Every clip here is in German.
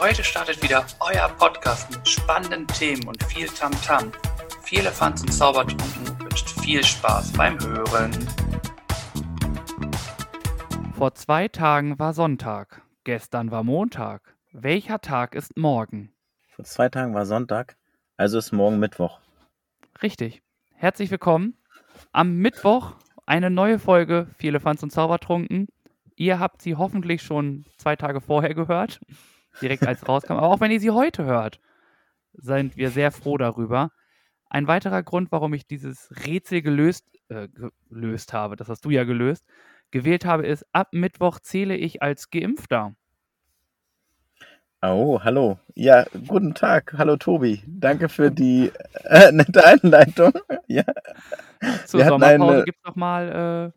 Heute startet wieder euer Podcast mit spannenden Themen und viel Tamtam. -Tam. Viel Elefanz und Zaubertrunken wünscht viel Spaß beim Hören. Vor zwei Tagen war Sonntag. Gestern war Montag. Welcher Tag ist morgen? Vor zwei Tagen war Sonntag, also ist morgen Mittwoch. Richtig. Herzlich willkommen. Am Mittwoch eine neue Folge Viele Elefanz und Zaubertrunken. Ihr habt sie hoffentlich schon zwei Tage vorher gehört, direkt als rauskam. Aber auch wenn ihr sie heute hört, sind wir sehr froh darüber. Ein weiterer Grund, warum ich dieses Rätsel gelöst, äh, gelöst habe, das hast du ja gelöst, gewählt habe, ist, ab Mittwoch zähle ich als Geimpfter. Oh, hallo. Ja, guten Tag. Hallo Tobi. Danke für die äh, nette Einleitung. ja. Zur Sommerpause eine... gibt es nochmal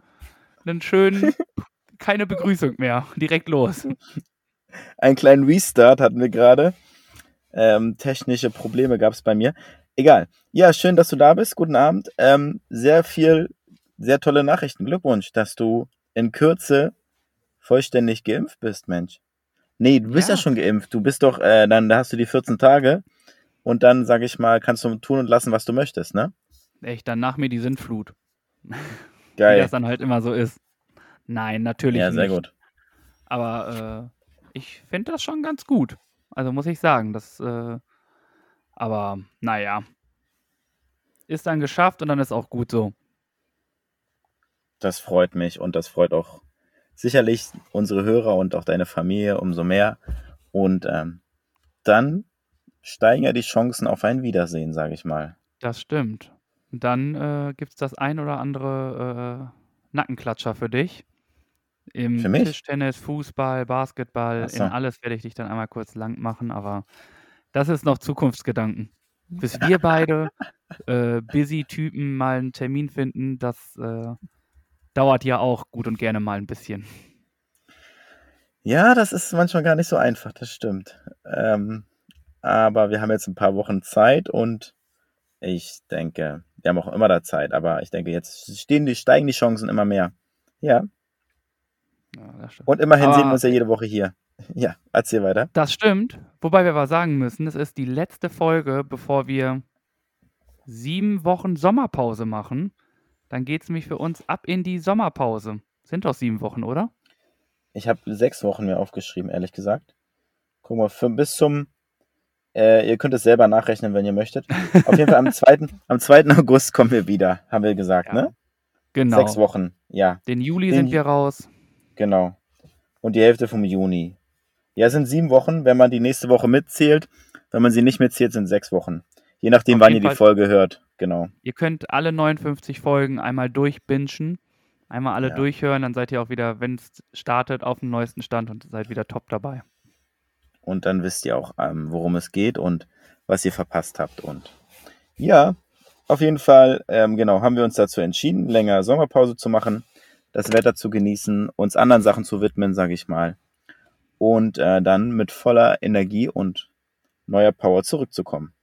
äh, einen schönen keine Begrüßung mehr. Direkt los. Einen kleinen Restart hatten wir gerade. Ähm, technische Probleme gab es bei mir. Egal. Ja, schön, dass du da bist. Guten Abend. Ähm, sehr viel, sehr tolle Nachrichten. Glückwunsch, dass du in Kürze vollständig geimpft bist, Mensch. Nee, du bist ja, ja schon geimpft. Du bist doch, äh, dann hast du die 14 Tage und dann, sag ich mal, kannst du tun und lassen, was du möchtest, ne? Echt, dann nach mir die Sintflut. Geil. Wie das dann halt immer so ist. Nein, natürlich Ja, sehr nicht. gut. Aber äh, ich finde das schon ganz gut. Also muss ich sagen, das, äh, aber naja, ist dann geschafft und dann ist auch gut so. Das freut mich und das freut auch sicherlich unsere Hörer und auch deine Familie umso mehr. Und ähm, dann steigen ja die Chancen auf ein Wiedersehen, sage ich mal. Das stimmt. Dann äh, gibt es das ein oder andere äh, Nackenklatscher für dich. Im Für mich? Tischtennis, Fußball, Basketball, Ach in so. alles werde ich dich dann einmal kurz lang machen, aber das ist noch Zukunftsgedanken. Bis wir beide äh, busy Typen mal einen Termin finden, das äh, dauert ja auch gut und gerne mal ein bisschen. Ja, das ist manchmal gar nicht so einfach, das stimmt. Ähm, aber wir haben jetzt ein paar Wochen Zeit und ich denke, wir haben auch immer da Zeit, aber ich denke, jetzt stehen die, steigen die Chancen immer mehr. Ja, Ja, und immerhin sehen wir Aber uns ja jede Woche hier. Ja, erzähl weiter. das stimmt, wobei wir aber sagen müssen, es ist die letzte Folge, bevor wir sieben Wochen Sommerpause machen. Dann geht es nämlich für uns ab in die Sommerpause. Sind doch sieben Wochen, oder? Ich habe sechs Wochen mir aufgeschrieben, ehrlich gesagt. Guck mal, für, bis zum, äh, ihr könnt es selber nachrechnen, wenn ihr möchtet. Auf jeden Fall am 2. am 2. August kommen wir wieder, haben wir gesagt, Ja. ne? Genau. Sechs Wochen, ja, Den Juli Den sind wir raus. Genau. Und die Hälfte vom Juni. Ja, es sind sieben Wochen, wenn man die nächste Woche mitzählt. Wenn man sie nicht mitzählt, sind sechs Wochen. Je nachdem, Auf wann ihr jeden die Fall- Folge hört. Genau. Ihr könnt alle 59 Folgen einmal durchbingen, einmal alle Ja. durchhören, dann seid ihr auch wieder, wenn es startet, auf dem neuesten Stand und seid wieder top dabei. Und dann wisst ihr auch, ähm, worum es geht und was ihr verpasst habt. Und ja, auf jeden Fall, ähm, genau, haben wir uns dazu entschieden, länger Sommerpause zu machen, das Wetter zu genießen, uns anderen Sachen zu widmen, sage ich mal. Und äh, dann mit voller Energie und neuer Power zurückzukommen.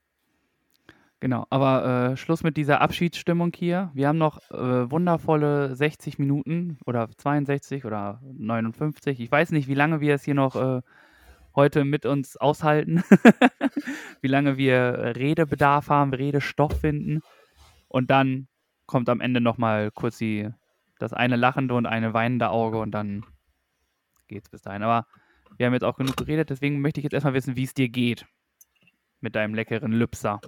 Genau, aber äh, Schluss mit dieser Abschiedsstimmung hier. Wir haben noch äh, wundervolle 60 Minuten oder 62 oder 59. Ich weiß nicht, wie lange wir es hier noch äh, heute mit uns aushalten, wie lange wir Redebedarf haben, Redestoff finden. Und dann kommt am Ende nochmal kurz die, das eine lachende und eine weinende Auge und dann geht's bis dahin. Aber wir haben jetzt auch genug geredet, deswegen möchte ich jetzt erstmal wissen, wie es dir geht. Mit deinem leckeren Lübser.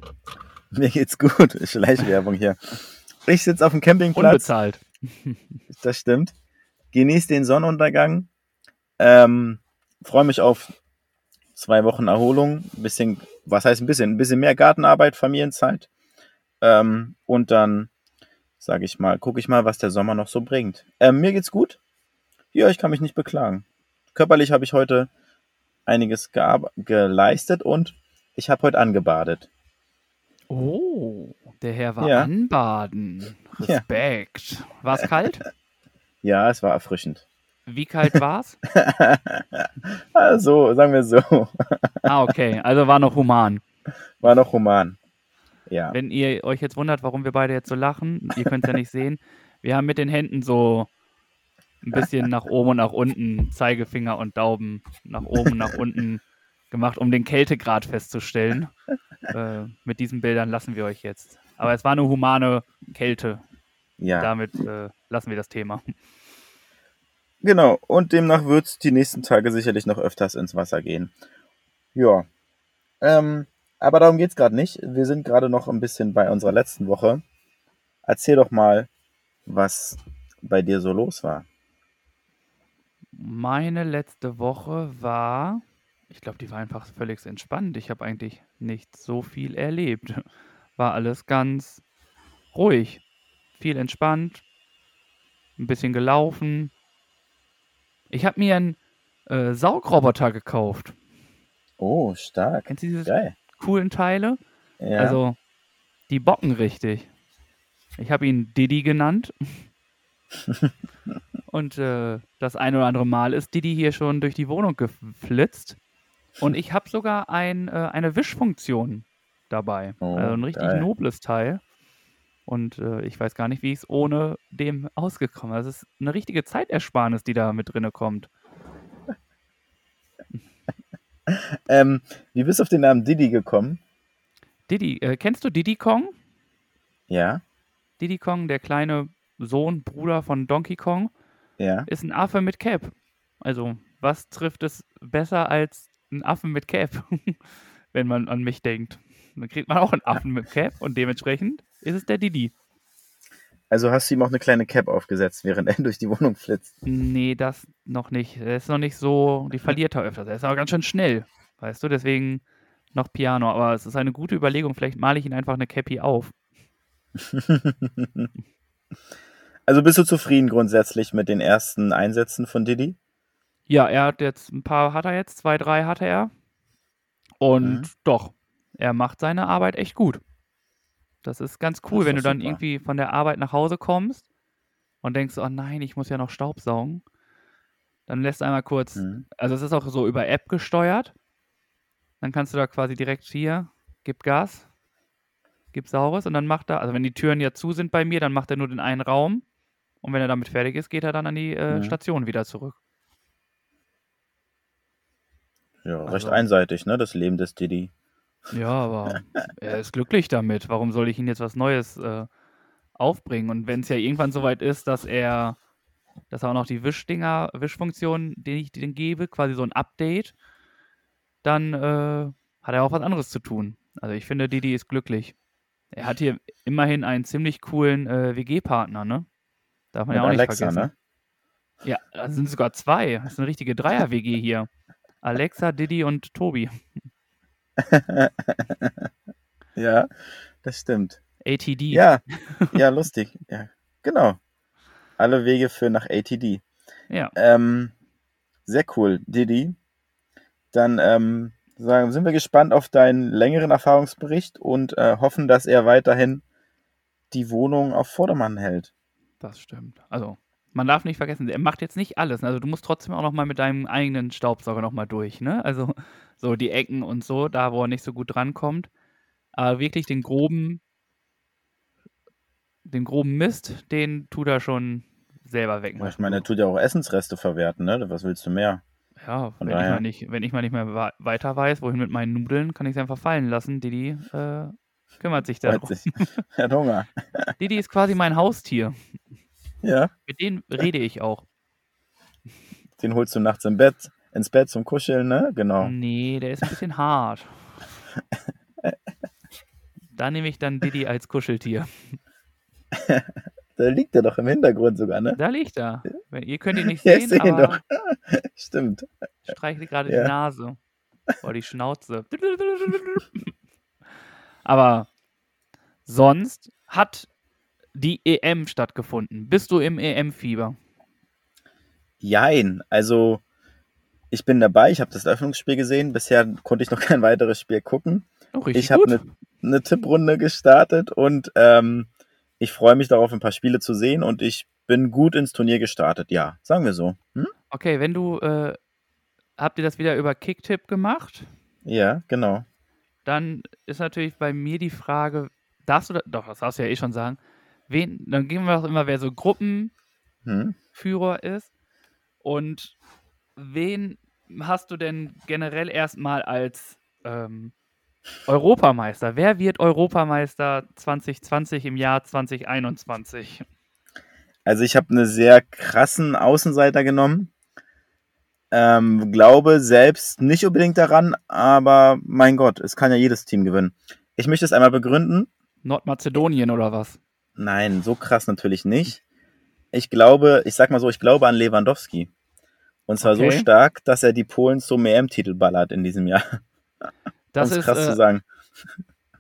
Mir geht's gut. Schleichwerbung hier. Ich sitze auf dem Campingplatz. Unbezahlt. Das stimmt. Genieß den Sonnenuntergang. Ähm, Freue mich auf zwei Wochen Erholung. Ein bisschen, was heißt ein bisschen? Ein bisschen mehr Gartenarbeit, Familienzeit. Ähm, und dann, sage ich mal, gucke ich mal, was der Sommer noch so bringt. Ähm, mir geht's gut. Ja, ich kann mich nicht beklagen. Körperlich habe ich heute einiges geleistet und ich habe heute angebadet. Oh, der Herr war Ja. anbaden. Ja. Respekt. War es kalt? Ja, es war erfrischend. Wie kalt war es? also, sagen wir so. Ah, okay. Also war noch human. War noch human. Ja. Wenn ihr euch jetzt wundert, warum wir beide jetzt so lachen, ihr könnt es ja nicht sehen. Wir haben mit den Händen so ein bisschen nach oben und nach unten, Zeigefinger und Daumen, nach oben, nach unten gemacht, um den Kältegrad festzustellen. äh, mit diesen Bildern lassen wir euch jetzt. Aber es war eine humane Kälte. Ja. Damit äh, lassen wir das Thema. Genau, und demnach wird es die nächsten Tage sicherlich noch öfters ins Wasser gehen. Ja. Ähm, aber darum geht's gerade nicht. Wir sind gerade noch ein bisschen bei unserer letzten Woche. Erzähl doch mal, was bei dir so los war. Meine letzte Woche war, ich glaube, die war einfach völlig entspannt. Ich habe eigentlich nicht so viel erlebt. War alles ganz ruhig, viel entspannt, ein bisschen gelaufen. Ich habe mir einen äh, Saugroboter gekauft. Oh, stark. Kennst du diese Geil. Coolen Teile? Ja. Also, die bocken richtig. Ich habe ihn Diddy genannt. Und äh, das ein oder andere Mal ist Diddy hier schon durch die Wohnung geflitzt. Und ich habe sogar ein, äh, eine Wischfunktion dabei. Oh, also ein richtig geil. nobles Teil. Und äh, ich weiß gar nicht, wie ich es ohne dem ausgekommen bin. Das ist eine richtige Zeitersparnis, die da mit drinne kommt. ähm, wie bist du auf den Namen Diddy gekommen? Diddy, äh, kennst du Diddy Kong? Ja, Diddy Kong, der kleine Sohn, Bruder von Donkey Kong, ja. ist ein Affe mit Cap. Also, was trifft es besser als ein Affen mit Cap, wenn man an mich denkt? Dann kriegt man auch einen Affen mit Cap und dementsprechend ist es der Didi. Also hast du ihm auch eine kleine Cap aufgesetzt, während er durch die Wohnung flitzt. Nee, das noch nicht. Er ist noch nicht so, die verliert er öfters. Er ist aber ganz schön schnell, weißt du, deswegen noch Piano. Aber es ist eine gute Überlegung, vielleicht male ich ihn einfach eine Cappy auf. Also bist du zufrieden grundsätzlich mit den ersten Einsätzen von Diddy? Ja, er hat jetzt ein paar, hat er jetzt, zwei, drei hatte er. Und Mhm. doch, er macht seine Arbeit echt gut. Das ist ganz cool, ist wenn du dann super. irgendwie von der Arbeit nach Hause kommst und denkst, oh nein, ich muss ja noch Staubsaugen. Dann lässt einmal kurz, Mhm. also es ist auch so über App gesteuert. Dann kannst du da quasi direkt hier, gib Gas, gib Saures und dann macht er, also wenn die Türen ja zu sind bei mir, dann macht er nur den einen Raum und wenn er damit fertig ist, geht er dann an die äh, Mhm. Station wieder zurück. Ja, recht Also- einseitig, ne? Das Leben des Diddy. Ja, aber er ist glücklich damit. Warum soll ich ihm jetzt was Neues äh, aufbringen? Und wenn es ja irgendwann soweit ist, dass er, dass er auch noch die Wischdinger, Wischfunktion, den ich den gebe, quasi so ein Update, dann äh, hat er auch was anderes zu tun. Also ich finde, Didi ist glücklich. Er hat hier immerhin einen ziemlich coolen äh, WG-Partner, ne? Darf man Mit ja auch nicht Alexa, vergessen. ne? Ja, das sind sogar zwei. Das ist eine richtige Dreier-WG hier. Alexa, Didi und Tobi. Ja, das stimmt. ATD. Ja, ja, lustig. Ja, genau. Alle Wege führen nach ATD. ja. Ähm, sehr cool, Didi. Dann ähm, sagen, sind wir gespannt auf deinen längeren Erfahrungsbericht und äh, hoffen, dass er weiterhin die Wohnung auf Vordermann hält. Das stimmt. Also, man darf nicht vergessen, er macht jetzt nicht alles. Also, du musst trotzdem auch noch mal mit deinem eigenen Staubsauger noch mal durch, ne? Also, so die Ecken und so, da wo er nicht so gut drankommt. Aber wirklich den groben, den groben Mist, den tut er schon selber wegmachen. Ich meine, er tut ja auch Essensreste verwerten, ne? Was willst du mehr? ja, von wenn ich, daher- mal nicht, wenn ich mal nicht mehr weiter weiß, wohin mit meinen Nudeln, kann ich es einfach fallen lassen. Didi äh, kümmert sich darum. sich. Er hat Hunger. Didi ist quasi mein Haustier. Ja, Mit denen rede ich auch. den holst du nachts im Bett, ins Bett zum Kuscheln, ne? Genau. Nee, der ist ein bisschen hart. Da nehme ich dann Diddy als Kuscheltier. Da liegt er doch im Hintergrund sogar, ne? Da liegt er. Ihr könnt ihn nicht Ja, ich sehen, seh ihn aber Stimmt. streichelt gerade Ja. die Nase. Oder die Schnauze. Aber sonst hat die EM stattgefunden. Bist du im EM-Fieber? Jein, also ich bin dabei, ich habe das Eröffnungsspiel gesehen. Bisher konnte ich noch kein weiteres Spiel gucken. Oh, Ich habe eine eine Tipprunde gestartet und ähm, ich freue mich darauf, ein paar Spiele zu sehen und ich bin gut ins Turnier gestartet, ja, sagen wir so. Hm? Okay, wenn du, äh, habt ihr das wieder über Kicktipp gemacht? Ja, genau. Dann ist natürlich bei mir die Frage, darfst du, da, doch, das darfst du ja eh schon sagen, wen, dann gehen wir auch immer, wer so Gruppenführer Hm? ist und wen hast du denn generell erstmal als ähm, Europameister? Wer wird Europameister 2020 im Jahr 2021? Also ich habe einen sehr krassen Außenseiter genommen. Ähm, glaube selbst nicht unbedingt daran, aber mein Gott, es kann ja jedes Team gewinnen. Ich möchte es einmal begründen. Nordmazedonien oder was? Nein, so krass natürlich nicht. Ich glaube, ich sag mal so, ich glaube an Lewandowski. Und zwar Okay. so stark, dass er die Polen zum EM-Titel ballert in diesem Jahr. Das ist, krass äh, zu sagen.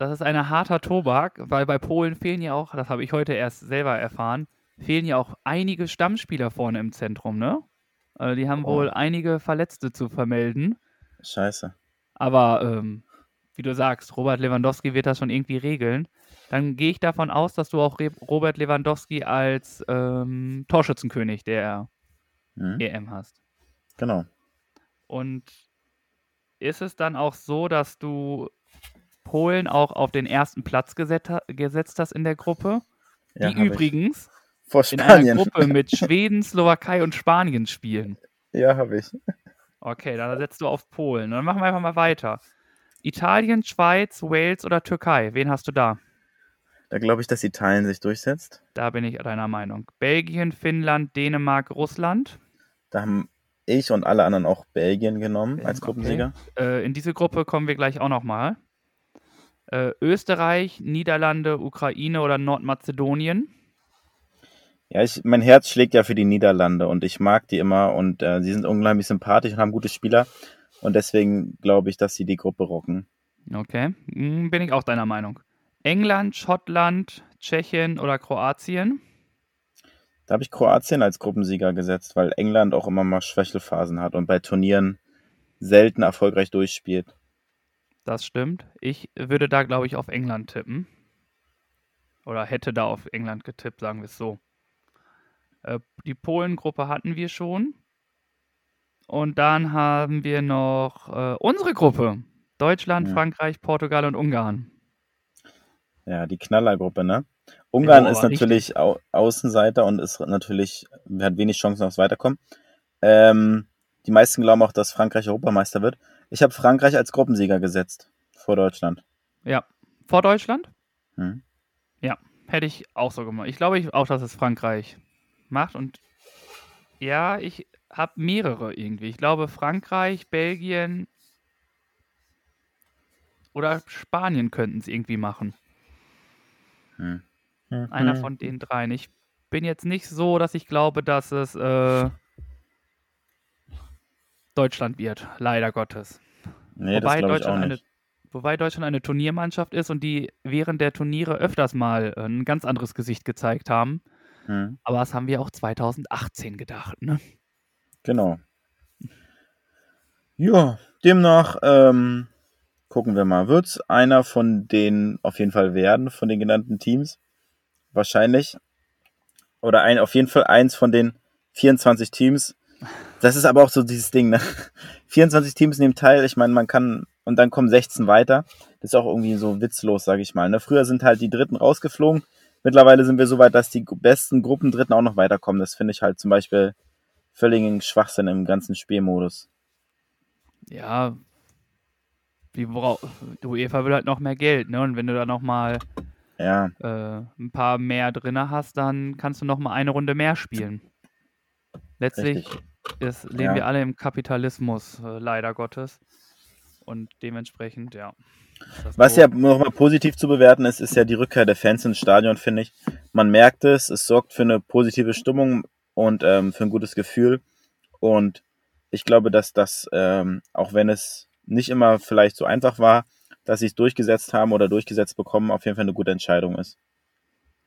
Das ist ein harter Tobak, weil bei Polen fehlen ja auch, das habe ich heute erst selber erfahren, fehlen ja auch einige Stammspieler vorne im Zentrum, ne? Also die haben Oh. wohl einige Verletzte zu vermelden. Scheiße. Aber ähm, wie du sagst, Robert Lewandowski wird das schon irgendwie regeln. Dann gehe ich davon aus, dass du auch Re Robert Lewandowski als ähm, Torschützenkönig der Mhm. EM hast. Genau. Und ist es dann auch so, dass du Polen auch auf den ersten Platz geset gesetzt hast in der Gruppe? Ja, die ich. übrigens Vor in einer. Gruppe mit Schweden, Slowakei und Spanien spielen. Ja, habe ich. Okay, dann setzt du auf Polen. Dann machen wir einfach mal weiter. Italien, Schweiz, Wales oder Türkei? Wen hast du da? Da glaube ich, dass Italien sich durchsetzt. Da bin ich deiner Meinung. Belgien, Finnland, Dänemark, Russland. Da haben ich und alle anderen auch Belgien genommen Ähm, als okay. Gruppensieger. Äh, in diese Gruppe kommen wir gleich auch nochmal. Äh, Österreich, Niederlande, Ukraine oder Nordmazedonien. Ja, ich, mein Herz schlägt ja für die Niederlande und ich mag die immer und äh, sie sind unglaublich sympathisch und haben gute Spieler. Und deswegen glaube ich, dass sie die Gruppe rocken. Okay, hm, bin ich auch deiner Meinung. England, Schottland, Tschechien oder Kroatien? Da habe ich Kroatien als Gruppensieger gesetzt, weil England auch immer mal Schwächelphasen hat und bei Turnieren selten erfolgreich durchspielt. Das stimmt. Ich würde da, glaube ich, auf England tippen. Oder hätte da auf England getippt, sagen wir es so. Äh, die Polen-Gruppe hatten wir schon. Und dann haben wir noch äh, unsere Gruppe. Deutschland, Ja. Frankreich, Portugal und Ungarn. Ja, die Knallergruppe, ne? Ungarn ist natürlich Au Außenseiter und ist natürlich, hat wenig Chancen aufs Weiterkommen. Ähm, die meisten glauben auch, dass Frankreich Europameister wird. Ich habe Frankreich als Gruppensieger gesetzt vor Deutschland. Ja. Vor Deutschland? Hm. Hätte ich auch so gemacht. Ich glaube ich auch, dass es Frankreich macht. Und ja, ich habe mehrere irgendwie. Ich glaube Frankreich, Belgien oder Spanien könnten es irgendwie machen. Hm. Einer von den dreien. Ich bin jetzt nicht so, dass ich glaube, dass es äh, Deutschland wird. Leider Gottes. Nee, wobei, Deutschland eine, wobei Deutschland eine Turniermannschaft ist und die während der Turniere öfters mal äh, ein ganz anderes Gesicht gezeigt haben. Hm. Aber das haben wir auch 2018 gedacht, ne? Genau. Ja, demnach ähm, gucken wir mal. Wird es einer von denen auf jeden Fall werden, von den genannten Teams? Wahrscheinlich. Oder ein, auf jeden Fall eins von den 24 Teams. Das ist aber auch so dieses Ding, ne? 24 Teams nehmen teil. Ich meine, man kann, und dann kommen 16 weiter. Das ist auch irgendwie so witzlos, sage ich mal. Ne? Früher sind halt die Dritten rausgeflogen. Mittlerweile sind wir so weit, dass die besten Gruppendritten auch noch weiterkommen. Das finde ich halt zum Beispiel völligen Schwachsinn im ganzen Spielmodus. Ja, die, UEFA will halt noch mehr Geld, ne? Und wenn du da noch mal Ja, äh, ein paar mehr drinne hast, dann kannst du noch mal eine Runde mehr spielen. Letztlich ist, leben Ja. wir alle im Kapitalismus, äh, leider Gottes. Und dementsprechend, ja. Was so. ja nochmal positiv zu bewerten ist, ist ja die Rückkehr der Fans ins Stadion, finde ich. Man merkt es, es sorgt für eine positive Stimmung und ähm, für ein gutes Gefühl. Und ich glaube, dass das, ähm, auch wenn es nicht immer vielleicht so einfach war, dass sie es durchgesetzt haben oder durchgesetzt bekommen, auf jeden Fall eine gute Entscheidung ist.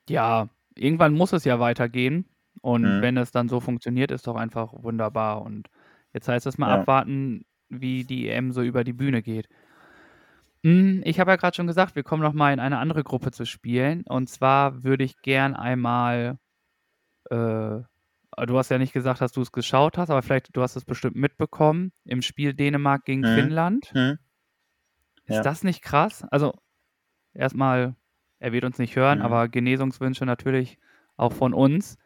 Ja, irgendwann muss es ja weitergehen. Und Mhm. wenn es dann so funktioniert, ist doch einfach wunderbar. Und jetzt heißt es mal Ja. abwarten, wie die EM so über die Bühne geht. Hm, Ich habe ja gerade schon gesagt, wir kommen noch mal in eine andere Gruppe zu spielen. Und zwar würde ich gern einmal, äh, du hast ja nicht gesagt, dass du es geschaut hast, aber vielleicht du hast es bestimmt mitbekommen im Spiel Dänemark gegen Mhm. Finnland. Hm? Ist Ja. das nicht krass? Also, erstmal, er wird uns nicht hören, Mhm. aber Genesungswünsche natürlich auch von uns.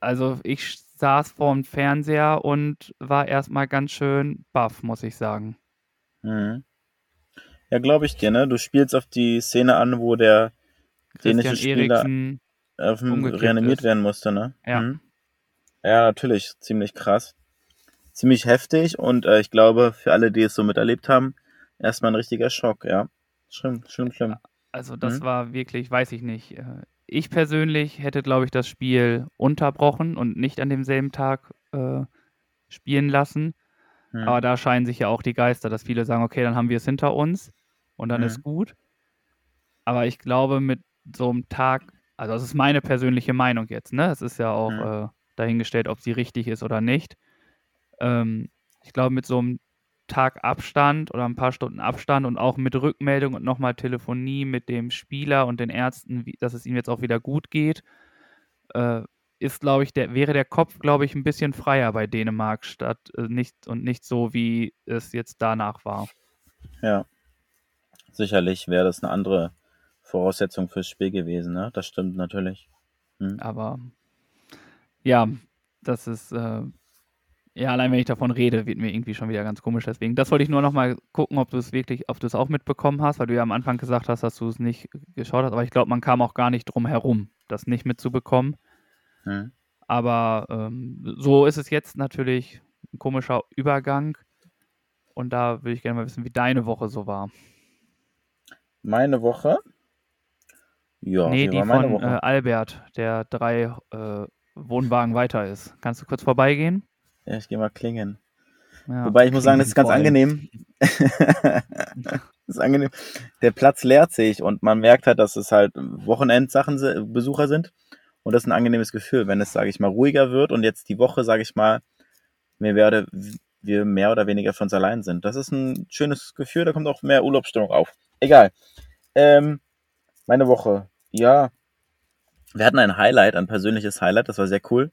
Also, ich saß vorm Fernseher und war erstmal ganz schön baff, muss ich sagen. Mhm. Ja, glaube ich dir, ne? Du spielst auf die Szene an, wo der dänische Spieler auf dem reanimiert ist. werden musste, ne? Ja. Mhm. Ja, natürlich. Ziemlich krass. Ziemlich heftig und äh, ich glaube, für alle, die es so miterlebt haben, erstmal ein richtiger Schock, ja. Schlimm, schlimm, schlimm. also das Mhm. war wirklich, weiß ich nicht. äh, Ich persönlich hätte, glaube ich, das Spiel unterbrochen und nicht an demselben Tag äh, spielen lassen. Mhm. Aber da scheinen sich ja auch die Geister, dass viele sagen, okay, dann haben wir es hinter uns und dann Mhm. ist gut. Aber ich glaube, mit so einem Tag, also das ist meine persönliche Meinung jetzt, ne? Es ist ja auch Mhm. äh, dahingestellt, ob sie richtig ist oder nicht. Ähm, ich glaube, mit so einem Tag Abstand oder ein paar Stunden Abstand und auch mit Rückmeldung und nochmal Telefonie mit dem Spieler und den Ärzten, wie, dass es ihm jetzt auch wieder gut geht, äh, ist, glaube ich, der, wäre der Kopf, glaube ich, ein bisschen freier bei Dänemark statt äh, nicht und nicht so, wie es jetzt danach war. Ja. Sicherlich wäre das eine andere Voraussetzung fürs Spiel gewesen, ne? Das stimmt natürlich. Mhm. Aber ja, das ist, äh, ja, allein wenn ich davon rede, wird mir irgendwie schon wieder ganz komisch. Deswegen, das wollte ich nur noch mal gucken, ob du es wirklich, ob du es auch mitbekommen hast, weil du ja am Anfang gesagt hast, dass du es nicht geschaut hast. Aber ich glaube, man kam auch gar nicht drum herum, das nicht mitzubekommen. Mhm. Aber ähm, so ist es jetzt natürlich ein komischer Übergang. Und da würde ich gerne mal wissen, wie deine Woche so war. Meine Woche? Ja, nee, die von äh, Albert, der drei äh, Wohnwagen weiter ist. Kannst du kurz vorbeigehen? Ja, ich gehe mal klingen. Ja, Wobei ich muss sagen, das ist ganz angenehm. das ist angenehm. Der Platz leert sich und man merkt halt, dass es halt Wochenendsachen Besucher sind. Und das ist ein angenehmes Gefühl, wenn es, sage ich mal, ruhiger wird und jetzt die Woche, sage ich mal, wir, werde, wir mehr oder weniger für uns allein sind. Das ist ein schönes Gefühl, da kommt auch mehr Urlaubsstimmung auf. Egal. Ähm, meine Woche, ja. Wir hatten ein Highlight, ein persönliches Highlight, das war sehr cool.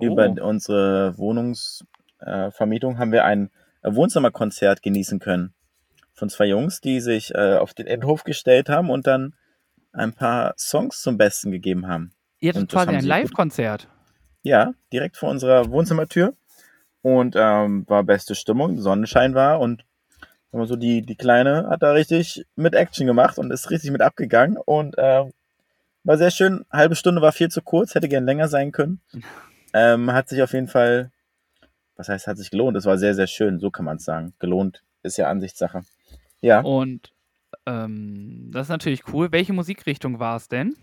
Über Oh. unsere Wohnungsvermietung haben wir ein Wohnzimmerkonzert genießen können. Von zwei Jungs, die sich äh, auf den Endhof gestellt haben und dann ein paar Songs zum Besten gegeben haben. Ihr hattet quasi ein Live-Konzert. Ja, direkt vor unserer Wohnzimmertür. Und ähm, war beste Stimmung, Sonnenschein war und so die, die Kleine hat da richtig mit Action gemacht und ist richtig mit abgegangen und ähm, war sehr schön. Halbe Stunde war viel zu kurz, hätte gern länger sein können. Ähm, hat sich auf jeden Fall, was heißt, hat sich gelohnt. Es war sehr, sehr schön, so kann man es sagen. Gelohnt ist ja Ansichtssache. Ja, Und ähm, das ist natürlich cool. Welche Musikrichtung war es denn?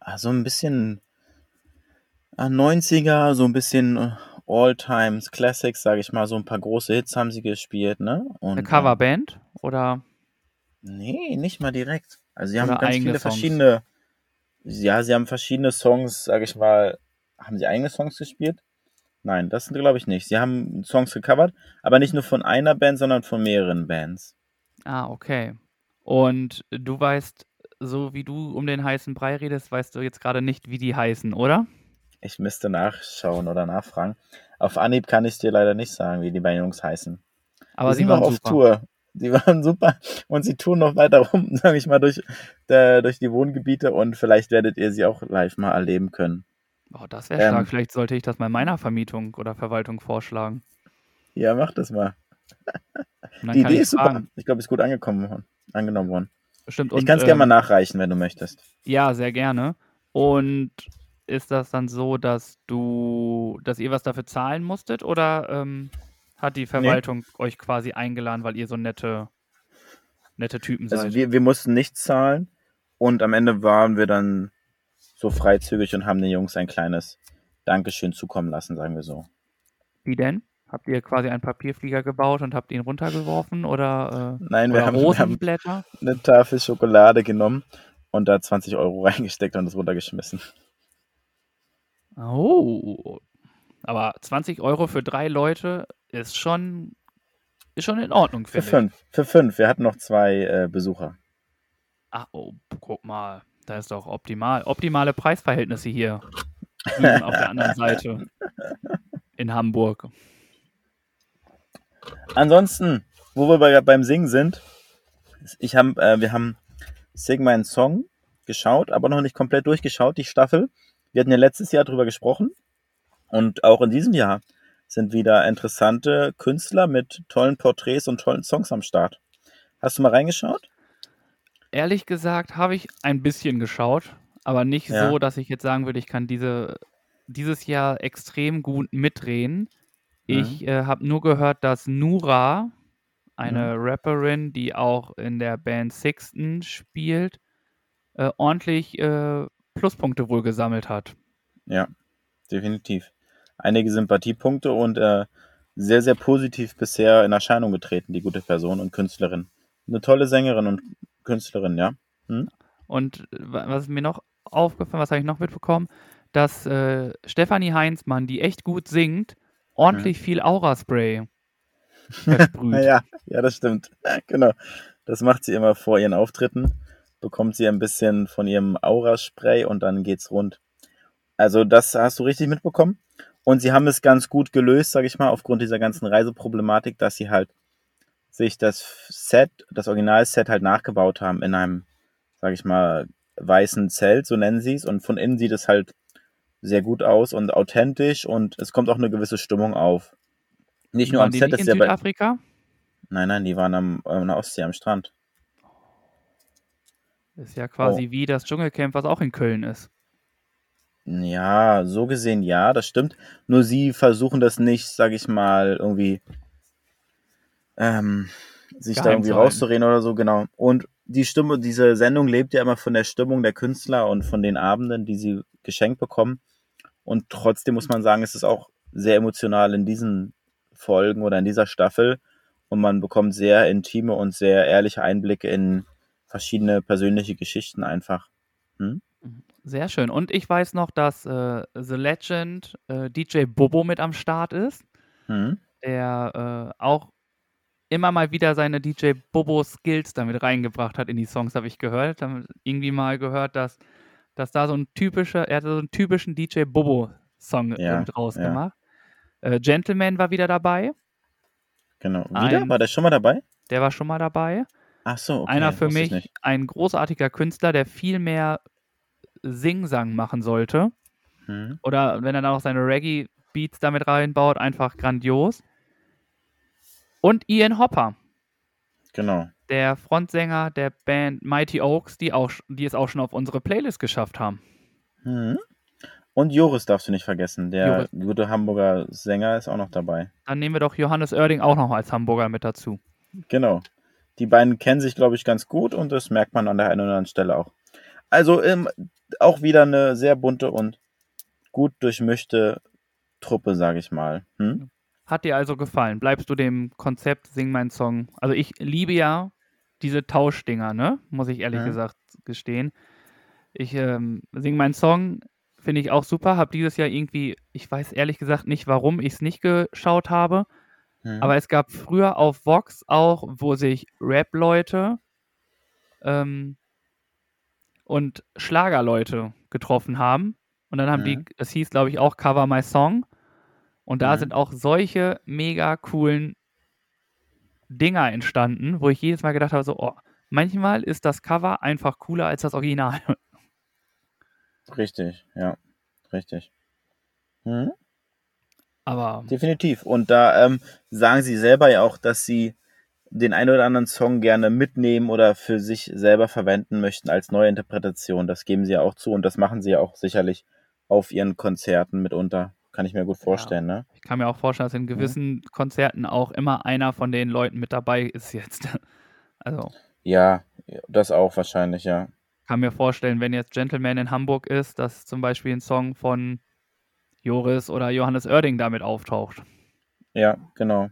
Ah, so ein bisschen ah, 90er, so ein bisschen äh, All-Times, Classics, sage ich mal. So ein paar große Hits haben sie gespielt, ne? Und, Eine ähm, Coverband? Oder Nee, nicht mal direkt. Also sie haben ganz viele Songs? verschiedene. Ja, sie haben verschiedene Songs, sage ich mal. Haben sie eigene Songs gespielt? Nein, das glaube ich nicht. Sie haben Songs gecovert, aber nicht nur von einer Band, sondern von mehreren Bands. Ah, okay. Und du weißt, so wie du um den heißen Brei redest, weißt du jetzt gerade nicht, wie die heißen, oder? Ich müsste nachschauen oder nachfragen. Auf Anhieb kann ich dir leider nicht sagen, wie die beiden Jungs heißen. Aber die sie sind waren noch auf super. Tour. Die waren super und sie touren noch weiter rum, sage ich mal, durch, der, durch die Wohngebiete und vielleicht werdet ihr sie auch live mal erleben können. Oh, das wäre Ähm. stark. Vielleicht sollte ich das mal meiner Vermietung oder Verwaltung vorschlagen. Ja, mach das mal. Die Idee ist super. fragen. Ich glaube, ist gut angekommen, worden- angenommen worden. Stimmt. ich kann es gerne mal ähm, nachreichen, wenn du möchtest. Ja, sehr gerne. Und ist das dann so, dass du, dass ihr was dafür zahlen musstet oder ähm, hat die Verwaltung euch quasi eingeladen, weil ihr so nette, nette Typen seid? Also wir, wir mussten nichts zahlen und am Ende waren wir dann so freizügig und haben den Jungs ein kleines Dankeschön zukommen lassen, sagen wir so. Wie denn? Habt ihr quasi einen Papierflieger gebaut und habt ihn runtergeworfen oder, äh, Nein, wir oder haben, wir haben Rosenblätter? eine Tafel Schokolade genommen und da 20 Euro reingesteckt und es runtergeschmissen. Oh. Aber 20 Euro für drei Leute ist schon, ist schon in Ordnung, Für finde ich. fünf. Für fünf. Wir hatten noch zwei äh, Besucher. Ach, oh, guck mal. Da ist doch optimal. Optimale Preisverhältnisse hier. Auf der anderen Seite. In Hamburg. Ansonsten, wo wir bei, beim Singen sind, ich hab, äh, wir haben Sing meinen Song geschaut, aber noch nicht komplett durchgeschaut, die Staffel. Wir hatten ja letztes Jahr drüber gesprochen. Und auch in diesem Jahr sind wieder interessante Künstler mit tollen Porträts und tollen Songs am Start. Hast du mal reingeschaut? Ehrlich gesagt habe ich ein bisschen geschaut, aber nicht Ja. so, dass ich jetzt sagen würde, ich kann diese, dieses Jahr extrem gut mitreden. Ich äh, habe nur gehört, dass Nura, eine Rapperin, die auch in der Band Sixten spielt, äh, ordentlich äh, Pluspunkte wohl gesammelt hat. Ja, definitiv. Einige Sympathiepunkte und äh, sehr, sehr positiv bisher in Erscheinung getreten, die gute Person und Künstlerin. Eine tolle Sängerin und Künstlerin, ja. Und wa- was ist mir noch aufgefallen, was habe ich noch mitbekommen, dass äh, Stefanie Heinzmann, die echt gut singt, ordentlich viel Auraspray versprüht. Naja, ja, das stimmt. genau. Das macht sie immer vor ihren Auftritten. Bekommt sie ein bisschen von ihrem Aura-Spray und dann geht's rund. Also, das hast du richtig mitbekommen. Und sie haben es ganz gut gelöst, sage ich mal, aufgrund dieser ganzen Reiseproblematik, dass sie halt sich das Set, das Originalset halt nachgebaut haben in einem, sage ich mal, weißen Zelt, so nennen sie es. Und von innen sieht es halt sehr gut aus und authentisch und es kommt auch eine gewisse Stimmung auf. Nicht nur Waren am die Set, das in ist ja bei, Südafrika? Nein, nein, die waren am, an der Ostsee am Strand. Ist ja Oh. quasi wie das Dschungelcamp, was auch in Köln ist. Ja, so gesehen ja, das stimmt. Nur sie versuchen das nicht, sag ich mal, irgendwie ähm, sich da Geheim irgendwie zu halten. rauszureden oder so, genau. Und die Stimme, diese Sendung lebt ja immer von der Stimmung der Künstler und von den Abenden, die sie geschenkt bekommen. Und trotzdem muss man sagen, es ist auch sehr emotional in diesen Folgen oder in dieser Staffel. Und man bekommt sehr intime und sehr ehrliche Einblicke in verschiedene persönliche Geschichten einfach. Sehr schön. Und ich weiß noch, dass äh, The Legend äh, DJ Bobo mit am Start ist, Mhm. der äh, auch immer mal wieder seine DJ Bobo Skills damit reingebracht hat in die Songs, habe ich gehört. Hab irgendwie mal gehört, dass, dass da so ein typischer, er hatte so einen typischen DJ Bobo Song Ja, äh, mit rausgemacht. Äh, Gentleman war wieder dabei. Genau. Wieder? Ein- War der schon mal dabei? Der war schon mal dabei. Ach so, okay. Einer für mich ein großartiger Künstler, der viel mehr Singsang machen sollte. Mhm. Oder wenn er dann auch seine Reggae-Beats damit reinbaut, einfach grandios. Und Ian Hopper, Genau. der Frontsänger der Band Mighty Oaks, die, auch, die es auch schon auf unsere Playlist geschafft haben. Mhm. Und Joris darfst du nicht vergessen. Der Joris. gute Hamburger Sänger ist auch noch dabei. Dann nehmen wir doch Johannes Oerding auch noch als Hamburger mit dazu. Genau. Die beiden kennen sich, glaube ich, ganz gut und das merkt man an der einen oder anderen Stelle auch. Also ähm, auch wieder eine sehr bunte und gut durchmischte Truppe, sage ich mal. Hm? Hat dir also gefallen? Bleibst du dem Konzept Sing mein Song? Also ich liebe ja diese Tauschdinger, ne? Muss ich ehrlich Mhm. gesagt gestehen. Ich ähm, Sing mein Song finde ich auch super. Hab dieses Jahr irgendwie, ich weiß ehrlich gesagt nicht, warum ich es nicht geschaut habe. Hm. Aber es gab früher auf Vox auch, wo sich Rap-Leute ähm, und Schlagerleute getroffen haben. Und dann haben die, Mhm. es hieß, glaube ich, auch Cover My Song. Und da Mhm. sind auch solche mega coolen Dinger entstanden, wo ich jedes Mal gedacht habe, so, oh, manchmal ist das Cover einfach cooler als das Original. Richtig, ja. Richtig. Hm? Aber Definitiv. Und da ähm, sagen sie selber ja auch, dass sie den einen oder anderen Song gerne mitnehmen oder für sich selber verwenden möchten als neue Interpretation. Das geben sie ja auch zu und das machen sie ja auch sicherlich auf ihren Konzerten mitunter. Kann ich mir gut vorstellen, ne? ich kann mir auch vorstellen, dass in gewissen Konzerten auch immer einer von den Leuten mit dabei ist jetzt. Also Ja, das auch wahrscheinlich, ja. kann mir vorstellen, wenn jetzt Gentleman in Hamburg ist, dass zum Beispiel ein Song von Joris oder Johannes Oerding damit auftaucht. Ja, genau.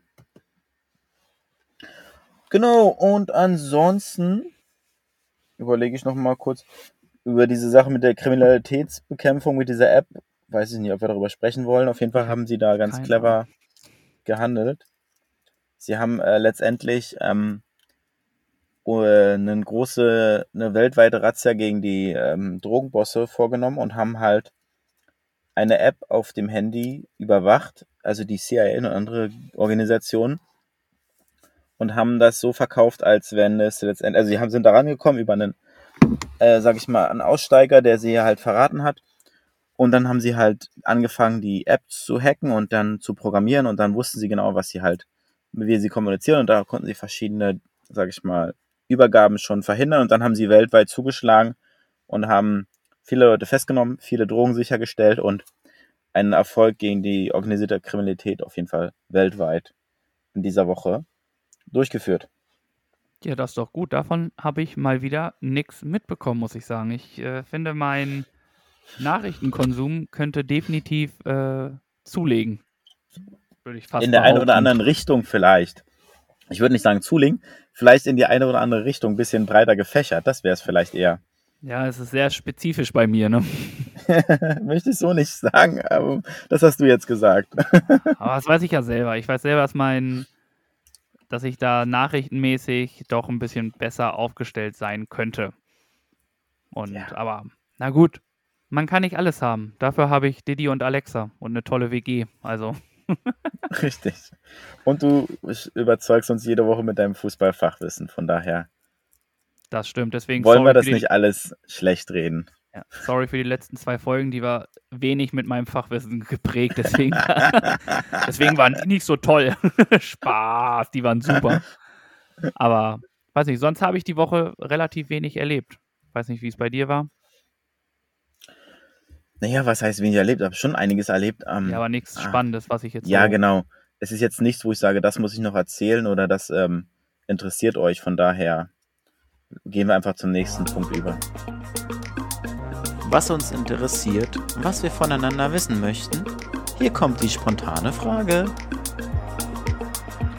Genau, und ansonsten überlege ich noch mal kurz über diese Sache mit der Kriminalitätsbekämpfung mit dieser App. Weiß ich nicht, ob wir darüber sprechen wollen. Auf jeden Fall haben sie da ganz Keine clever gehandelt. Sie haben äh, letztendlich ähm, äh, eine große, eine weltweite Razzia gegen die ähm, Drogenbosse vorgenommen und haben halt eine App auf dem Handy überwacht, also die CIA und andere Organisationen, und haben das so verkauft, als wenn es letztendlich, also sie haben, sind da rangekommen über einen, äh, sag ich mal, einen Aussteiger, der sie halt verraten hat. Und dann haben sie halt angefangen, die App zu hacken und dann zu programmieren und dann wussten sie genau, was sie halt, wie sie kommunizieren und da konnten sie verschiedene, sag ich mal, Übergaben schon verhindern und dann haben sie weltweit zugeschlagen und haben viele Leute festgenommen, viele Drogen sichergestellt und einen Erfolg gegen die organisierte Kriminalität auf jeden Fall weltweit in dieser Woche durchgeführt. Ja, das ist doch gut. Davon habe ich mal wieder nichts mitbekommen, muss ich sagen. Ich äh, finde, mein Nachrichtenkonsum könnte definitiv äh, zulegen. Würde ich fast In der einen oder anderen Richtung vielleicht. Ich würde nicht sagen zulegen, vielleicht in die eine oder andere Richtung ein bisschen breiter gefächert. Das wäre es vielleicht eher. Ja, es ist sehr spezifisch bei mir, ne? Möchte ich so nicht sagen, aber das hast du jetzt gesagt. aber das weiß ich ja selber. Ich weiß selber, dass mein, dass ich da nachrichtenmäßig doch ein bisschen besser aufgestellt sein könnte. Und ja. aber, na gut, man kann nicht alles haben. Dafür habe ich Didi und Alexa und eine tolle WG. Also. Richtig. Und du überzeugst uns jede Woche mit deinem Fußballfachwissen. Von daher. Das stimmt. Deswegen wollen wir das nicht alles schlecht reden. Ja, sorry für die letzten zwei Folgen, die war wenig mit meinem Fachwissen geprägt, deswegen, deswegen waren die nicht so toll. Spaß, die waren super. Aber weiß nicht, sonst habe ich die Woche relativ wenig erlebt. Weiß nicht, wie es bei dir war. Naja, was heißt wenig erlebt? Ich habe schon einiges erlebt. Ähm, ja, aber nichts ah, Spannendes, was ich jetzt. Ja, so genau. Es ist jetzt nichts, wo ich sage, das muss ich noch erzählen oder das ähm, interessiert euch. Von daher gehen wir einfach zum nächsten Punkt über. Was uns interessiert, was wir voneinander wissen möchten. Hier kommt die spontane Frage.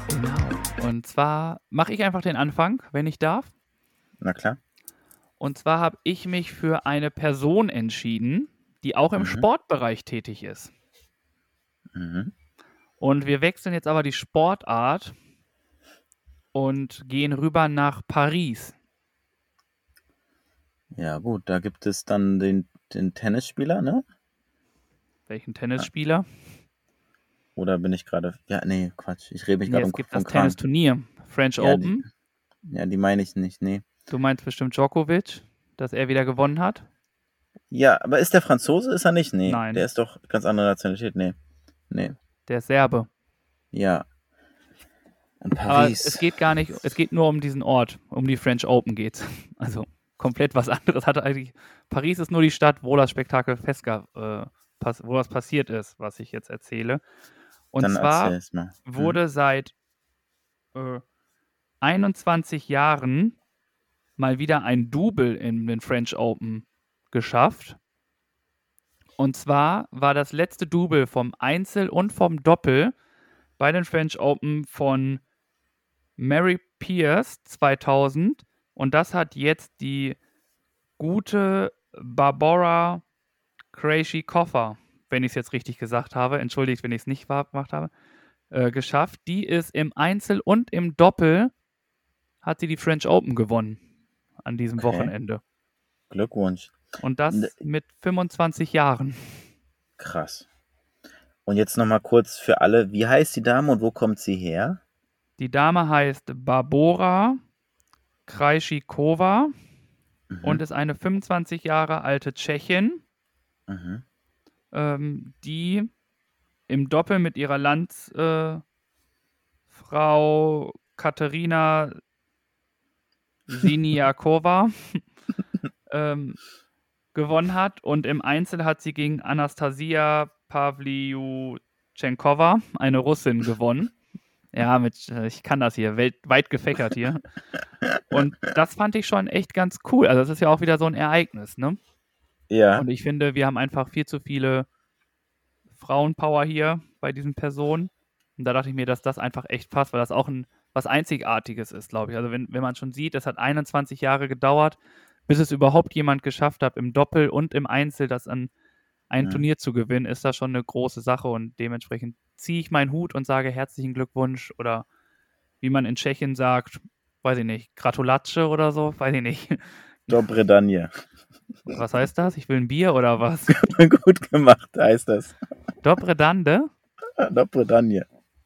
Genau. Und zwar mache ich einfach den Anfang, wenn ich darf. Na klar. Und zwar habe ich mich für eine Person entschieden, die auch im mhm. Sportbereich tätig ist. Mhm. Und wir wechseln jetzt aber die Sportart und gehen rüber nach Paris. Ja, gut, da gibt es dann den, den Tennisspieler, ne? Welchen Tennisspieler? Oder bin ich gerade. Ja, nee, Quatsch. Ich rede mich gerade nee, um Es gibt das Tennisturnier. French ja, Open. Die, ja, die meine ich nicht, nee. Du meinst bestimmt Djokovic, dass er wieder gewonnen hat? Ja, aber ist der Franzose? Ist er nicht? Nee. Nein. Der ist doch ganz andere Nationalität. Nee. Nee. Der ist Serbe. Ja. In Paris. Aber es geht gar nicht, es geht nur um diesen Ort. Um die French Open geht's. Also komplett was anderes. Hatte eigentlich, Paris ist nur die Stadt, wo das Spektakel Fesca, äh, pass, wo das passiert ist, was ich jetzt erzähle. Und Dann zwar hm. wurde seit äh, 21 Jahren mal wieder ein Double in den French Open geschafft. Und zwar war das letzte Double vom Einzel und vom Doppel bei den French Open von Mary Pierce 2000 und das hat jetzt die gute Barbara Krejcikova, wenn ich es jetzt richtig gesagt habe, entschuldigt, wenn ich es nicht gemacht habe, äh, geschafft. Die ist im Einzel und im Doppel hat sie die French Open gewonnen an diesem okay. Wochenende. Glückwunsch. Und das mit 25 Jahren. Krass. Und jetzt nochmal kurz für alle, wie heißt die Dame und wo kommt sie her? Die Dame heißt Barbora Krajcikova mhm. und ist eine 25 Jahre alte Tschechin, mhm. ähm, die im Doppel mit ihrer Landsfrau äh, Katharina Siniakova ähm, gewonnen hat. Und im Einzel hat sie gegen Anastasia Pavlyuchenkova, eine Russin, gewonnen. Ja, mit, äh, ich kann das hier, weit, weit gefächert hier. Und das fand ich schon echt ganz cool. Also, das ist ja auch wieder so ein Ereignis, ne? Ja. Und ich finde, wir haben einfach viel zu viele Frauenpower hier bei diesen Personen. Und da dachte ich mir, dass das einfach echt passt, weil das auch ein, was Einzigartiges ist, glaube ich. Also, wenn, wenn man schon sieht, das hat 21 Jahre gedauert, bis es überhaupt jemand geschafft hat, im Doppel und im Einzel das an ein ja. Turnier zu gewinnen, ist das schon eine große Sache und dementsprechend ziehe ich meinen Hut und sage herzlichen Glückwunsch oder wie man in Tschechien sagt, weiß ich nicht, Gratulatsche oder so, weiß ich nicht. Dobre Danje. Was heißt das? Ich will ein Bier oder was? Gut gemacht heißt das. Dobre Dande? Dobre Danje.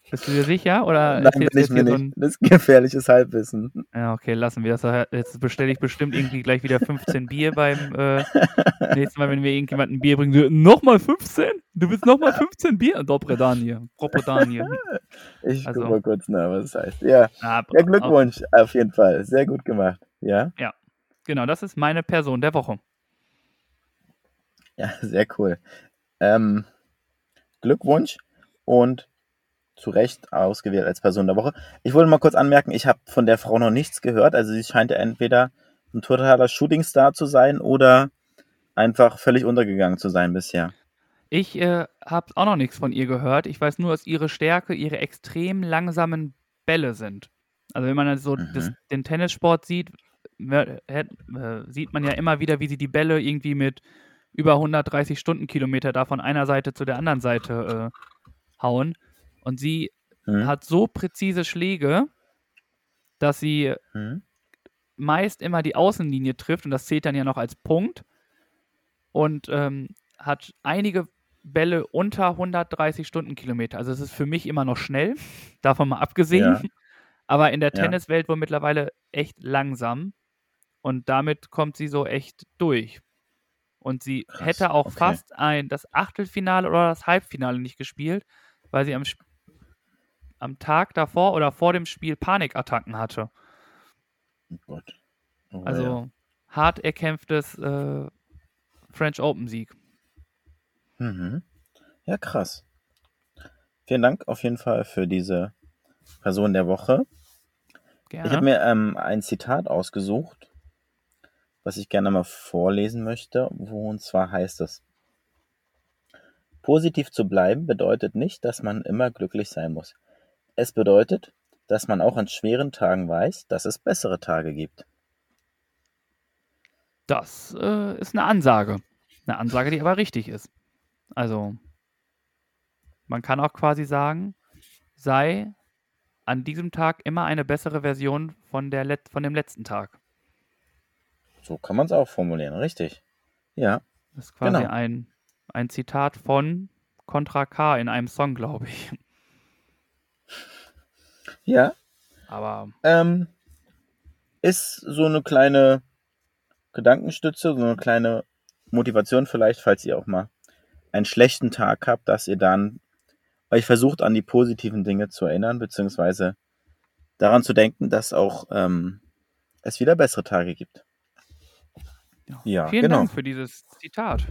Bist du dir sicher? Oder Nein, bin ich mir hier so nicht. ein. Das ist gefährliches Halbwissen. Ja, okay, lassen wir das. Jetzt bestelle ich bestimmt irgendwie gleich wieder 15 Bier beim äh, nächsten Mal, wenn wir irgendjemand ein Bier bringen. Nochmal 15? Du willst nochmal 15 Bier? Dobre Danie. Propo Danie. Ich Also- guck mal kurz nach, was das heißt. Ja, Ah, ja Glückwunsch, auf jeden Fall. Sehr gut gemacht. Ja, Genau, das ist meine Person der Woche. ja, sehr cool. Ähm, Glückwunsch und zu Recht ausgewählt als Person der Woche. Ich wollte mal kurz anmerken, ich habe von der Frau noch nichts gehört. Also sie scheint ja entweder ein totaler Shootingstar zu sein oder einfach völlig untergegangen zu sein bisher. Ich äh, habe auch noch nichts von ihr gehört. Ich weiß nur, dass ihre Stärke ihre extrem langsamen Bälle sind. Also wenn man so Mhm. das, den Tennissport sieht, äh, sieht man ja immer wieder, wie sie die Bälle irgendwie mit über 130 Stundenkilometer da von einer Seite zu der anderen Seite äh, hauen. Und sie Hm? hat so präzise Schläge, dass sie Hm? meist immer die Außenlinie trifft und das zählt dann ja noch als Punkt und ähm, hat einige Bälle unter 130 Stundenkilometer. Also es ist für mich immer noch schnell, davon mal abgesehen, Ja. aber in der Ja. Tenniswelt wohl mittlerweile echt langsam und damit kommt sie so echt durch. Und sie Krass, hätte auch okay. fast ein das Achtelfinale oder das Halbfinale nicht gespielt, weil sie am, am Tag davor oder vor dem Spiel Panikattacken hatte. Oh Gott. Oh, Also ja. hart erkämpftes äh, French Open Sieg. Mhm. Ja, krass. Vielen Dank auf jeden Fall für diese Person der Woche. Ich habe Gerne. mir ähm, ein Zitat ausgesucht, was ich gerne mal vorlesen möchte, wo und zwar heißt es: Positiv zu bleiben bedeutet nicht, dass man immer glücklich sein muss. Es bedeutet, dass man auch an schweren Tagen weiß, dass es bessere Tage gibt. Das äh, ist eine Ansage. Eine Ansage, die aber richtig ist. Also, man kann auch quasi sagen, sei an diesem Tag immer eine bessere Version von, der Let von dem letzten Tag. So kann man es auch formulieren, richtig? Ja, Das ist quasi Genau. ein, ein Zitat von Contra K in einem Song, glaube ich. Ja. Aber Ähm, ist so eine kleine Gedankenstütze, so eine kleine Motivation vielleicht, falls ihr auch mal einen schlechten Tag habt, dass ihr dann euch versucht, an die positiven Dinge zu erinnern, beziehungsweise daran zu denken, dass auch ähm, es wieder bessere Tage gibt. ja, Ja, vielen genau. Dank für dieses Zitat.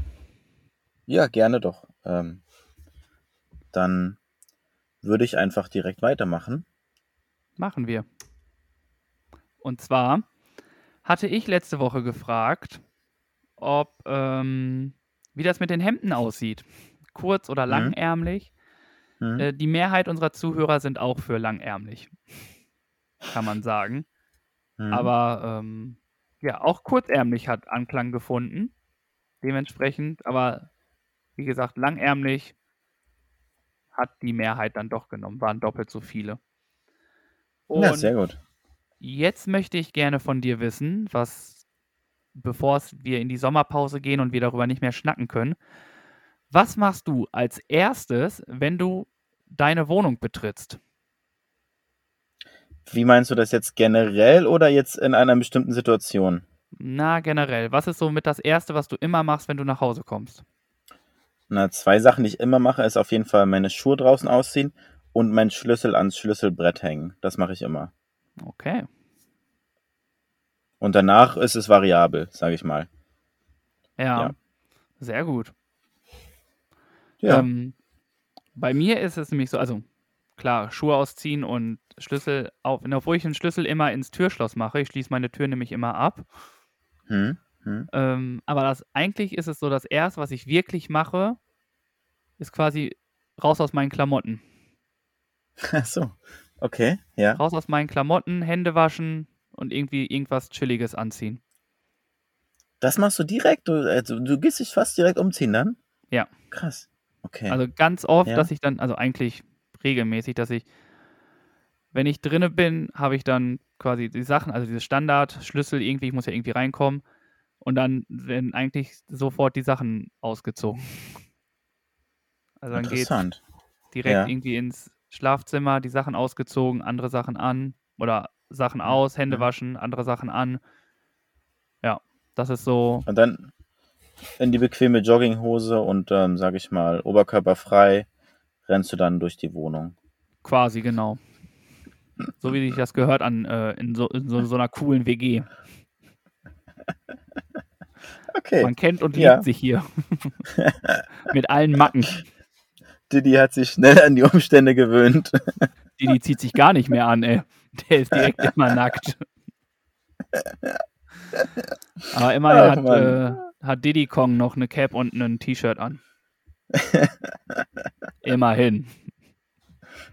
Ja, gerne doch. Ähm, dann würde ich einfach direkt weitermachen. Machen wir. Und zwar hatte ich letzte Woche gefragt, ob ähm, wie das mit den Hemden aussieht. Kurz oder Mhm. langärmlich. Hm? Äh, die Mehrheit unserer Zuhörer sind auch für langärmlich. Kann man sagen. Hm? Aber ähm, ja, auch kurzärmlich hat Anklang gefunden. Dementsprechend, aber wie gesagt, langärmlich hat die Mehrheit dann doch genommen, waren doppelt so viele. Und ja, sehr gut. Jetzt möchte ich gerne von dir wissen, was, bevor wir in die Sommerpause gehen und wir darüber nicht mehr schnacken können, was machst du als erstes, wenn du deine Wohnung betrittst? Wie meinst du das jetzt generell oder jetzt in einer bestimmten Situation? Na, generell, was ist so mit das Erste, was du immer machst, wenn du nach Hause kommst? Na, zwei Sachen, die ich immer mache, ist auf jeden Fall meine Schuhe draußen ausziehen und meinen Schlüssel ans Schlüsselbrett hängen. Das mache ich immer. Okay. Und danach ist es variabel, sage ich mal. Ja. Ja. Sehr gut. Ja. Ähm, bei mir ist es nämlich so, also klar, Schuhe ausziehen und Schlüssel auf, obwohl ich den Schlüssel immer ins Türschloss mache. Ich schließe meine Tür nämlich immer ab. Hm? Hm? Ähm, aber das, eigentlich ist es so, das erste, was ich wirklich mache, ist quasi raus aus meinen Klamotten. Ach so. Okay, ja. Raus aus meinen Klamotten, Hände waschen und irgendwie irgendwas Chilliges anziehen. Das machst du direkt? Du, also, du gehst dich fast direkt umziehen dann? Ja. Krass. Okay. Also ganz oft, Ja. dass ich dann, also eigentlich regelmäßig, dass ich, wenn ich drinne bin, habe ich dann quasi die Sachen, also diese Standard, Schlüssel irgendwie, ich muss ja irgendwie reinkommen und dann werden eigentlich sofort die Sachen ausgezogen. Also dann geht direkt Ja. irgendwie ins Schlafzimmer, die Sachen ausgezogen, andere Sachen an oder Sachen aus, Hände waschen, andere Sachen an. Ja, das ist so, Und dann in die bequeme Jogginghose und, ähm, sag ich mal, oberkörperfrei rennst du dann durch die Wohnung. quasi genau. So wie sich das gehört an äh, in, so, in so, so einer coolen WG. Okay. Man kennt und liebt Ja. sich hier. Mit allen Macken. Didi hat sich schnell an die Umstände gewöhnt. Die zieht sich gar nicht mehr an, ey. Der ist direkt immer nackt. Aber immerhin hat, äh, hat Diddy Kong noch eine Cap und ein T-Shirt an. immerhin.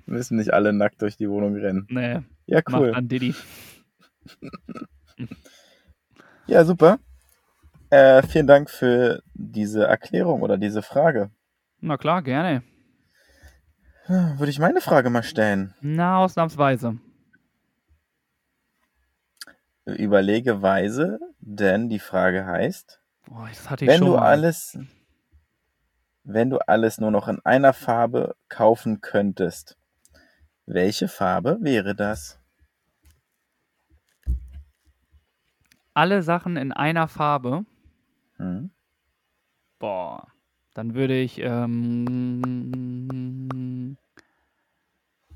Müssen nicht alle nackt durch die Wohnung rennen. Nee, Ja, macht cool. dann Diddy. Ja, super. Äh, vielen Dank für diese Erklärung oder diese Frage. Na klar, gerne. Würde ich meine Frage mal stellen. Na, ausnahmsweise. Überlege weise, denn die Frage heißt, Boah, das hatte ich wenn schon du mal. alles, wenn du alles nur noch in einer Farbe kaufen könntest, welche Farbe wäre das? Alle Sachen in einer Farbe. Hm? Boah, dann würde ich. Ähm,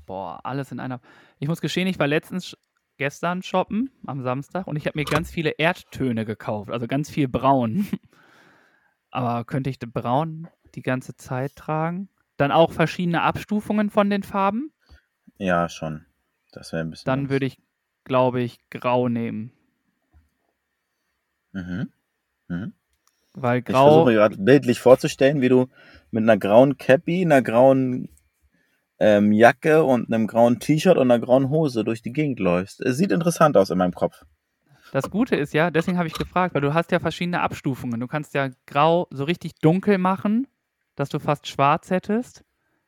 boah, alles in einer. Ich muss gestehen, ich war letztens gestern shoppen am Samstag und ich habe mir ganz viele Erdtöne gekauft, also ganz viel Braun. Aber könnte ich Braun die ganze Zeit tragen? Dann auch verschiedene Abstufungen von den Farben? Ja, schon. Das wäre ein bisschen. Dann würde ich, glaube ich, Grau nehmen. Mhm. Mhm. Weil Ich versuche Grau. mir gerade bildlich vorzustellen, wie du mit einer grauen Cappy, einer grauen ähm, Jacke und einem grauen T-Shirt und einer grauen Hose durch die Gegend läufst. Es sieht interessant aus in meinem Kopf. Das Gute ist ja, deswegen habe ich gefragt, weil du hast ja verschiedene Abstufungen. Du kannst ja grau so richtig dunkel machen, dass du fast schwarz hättest.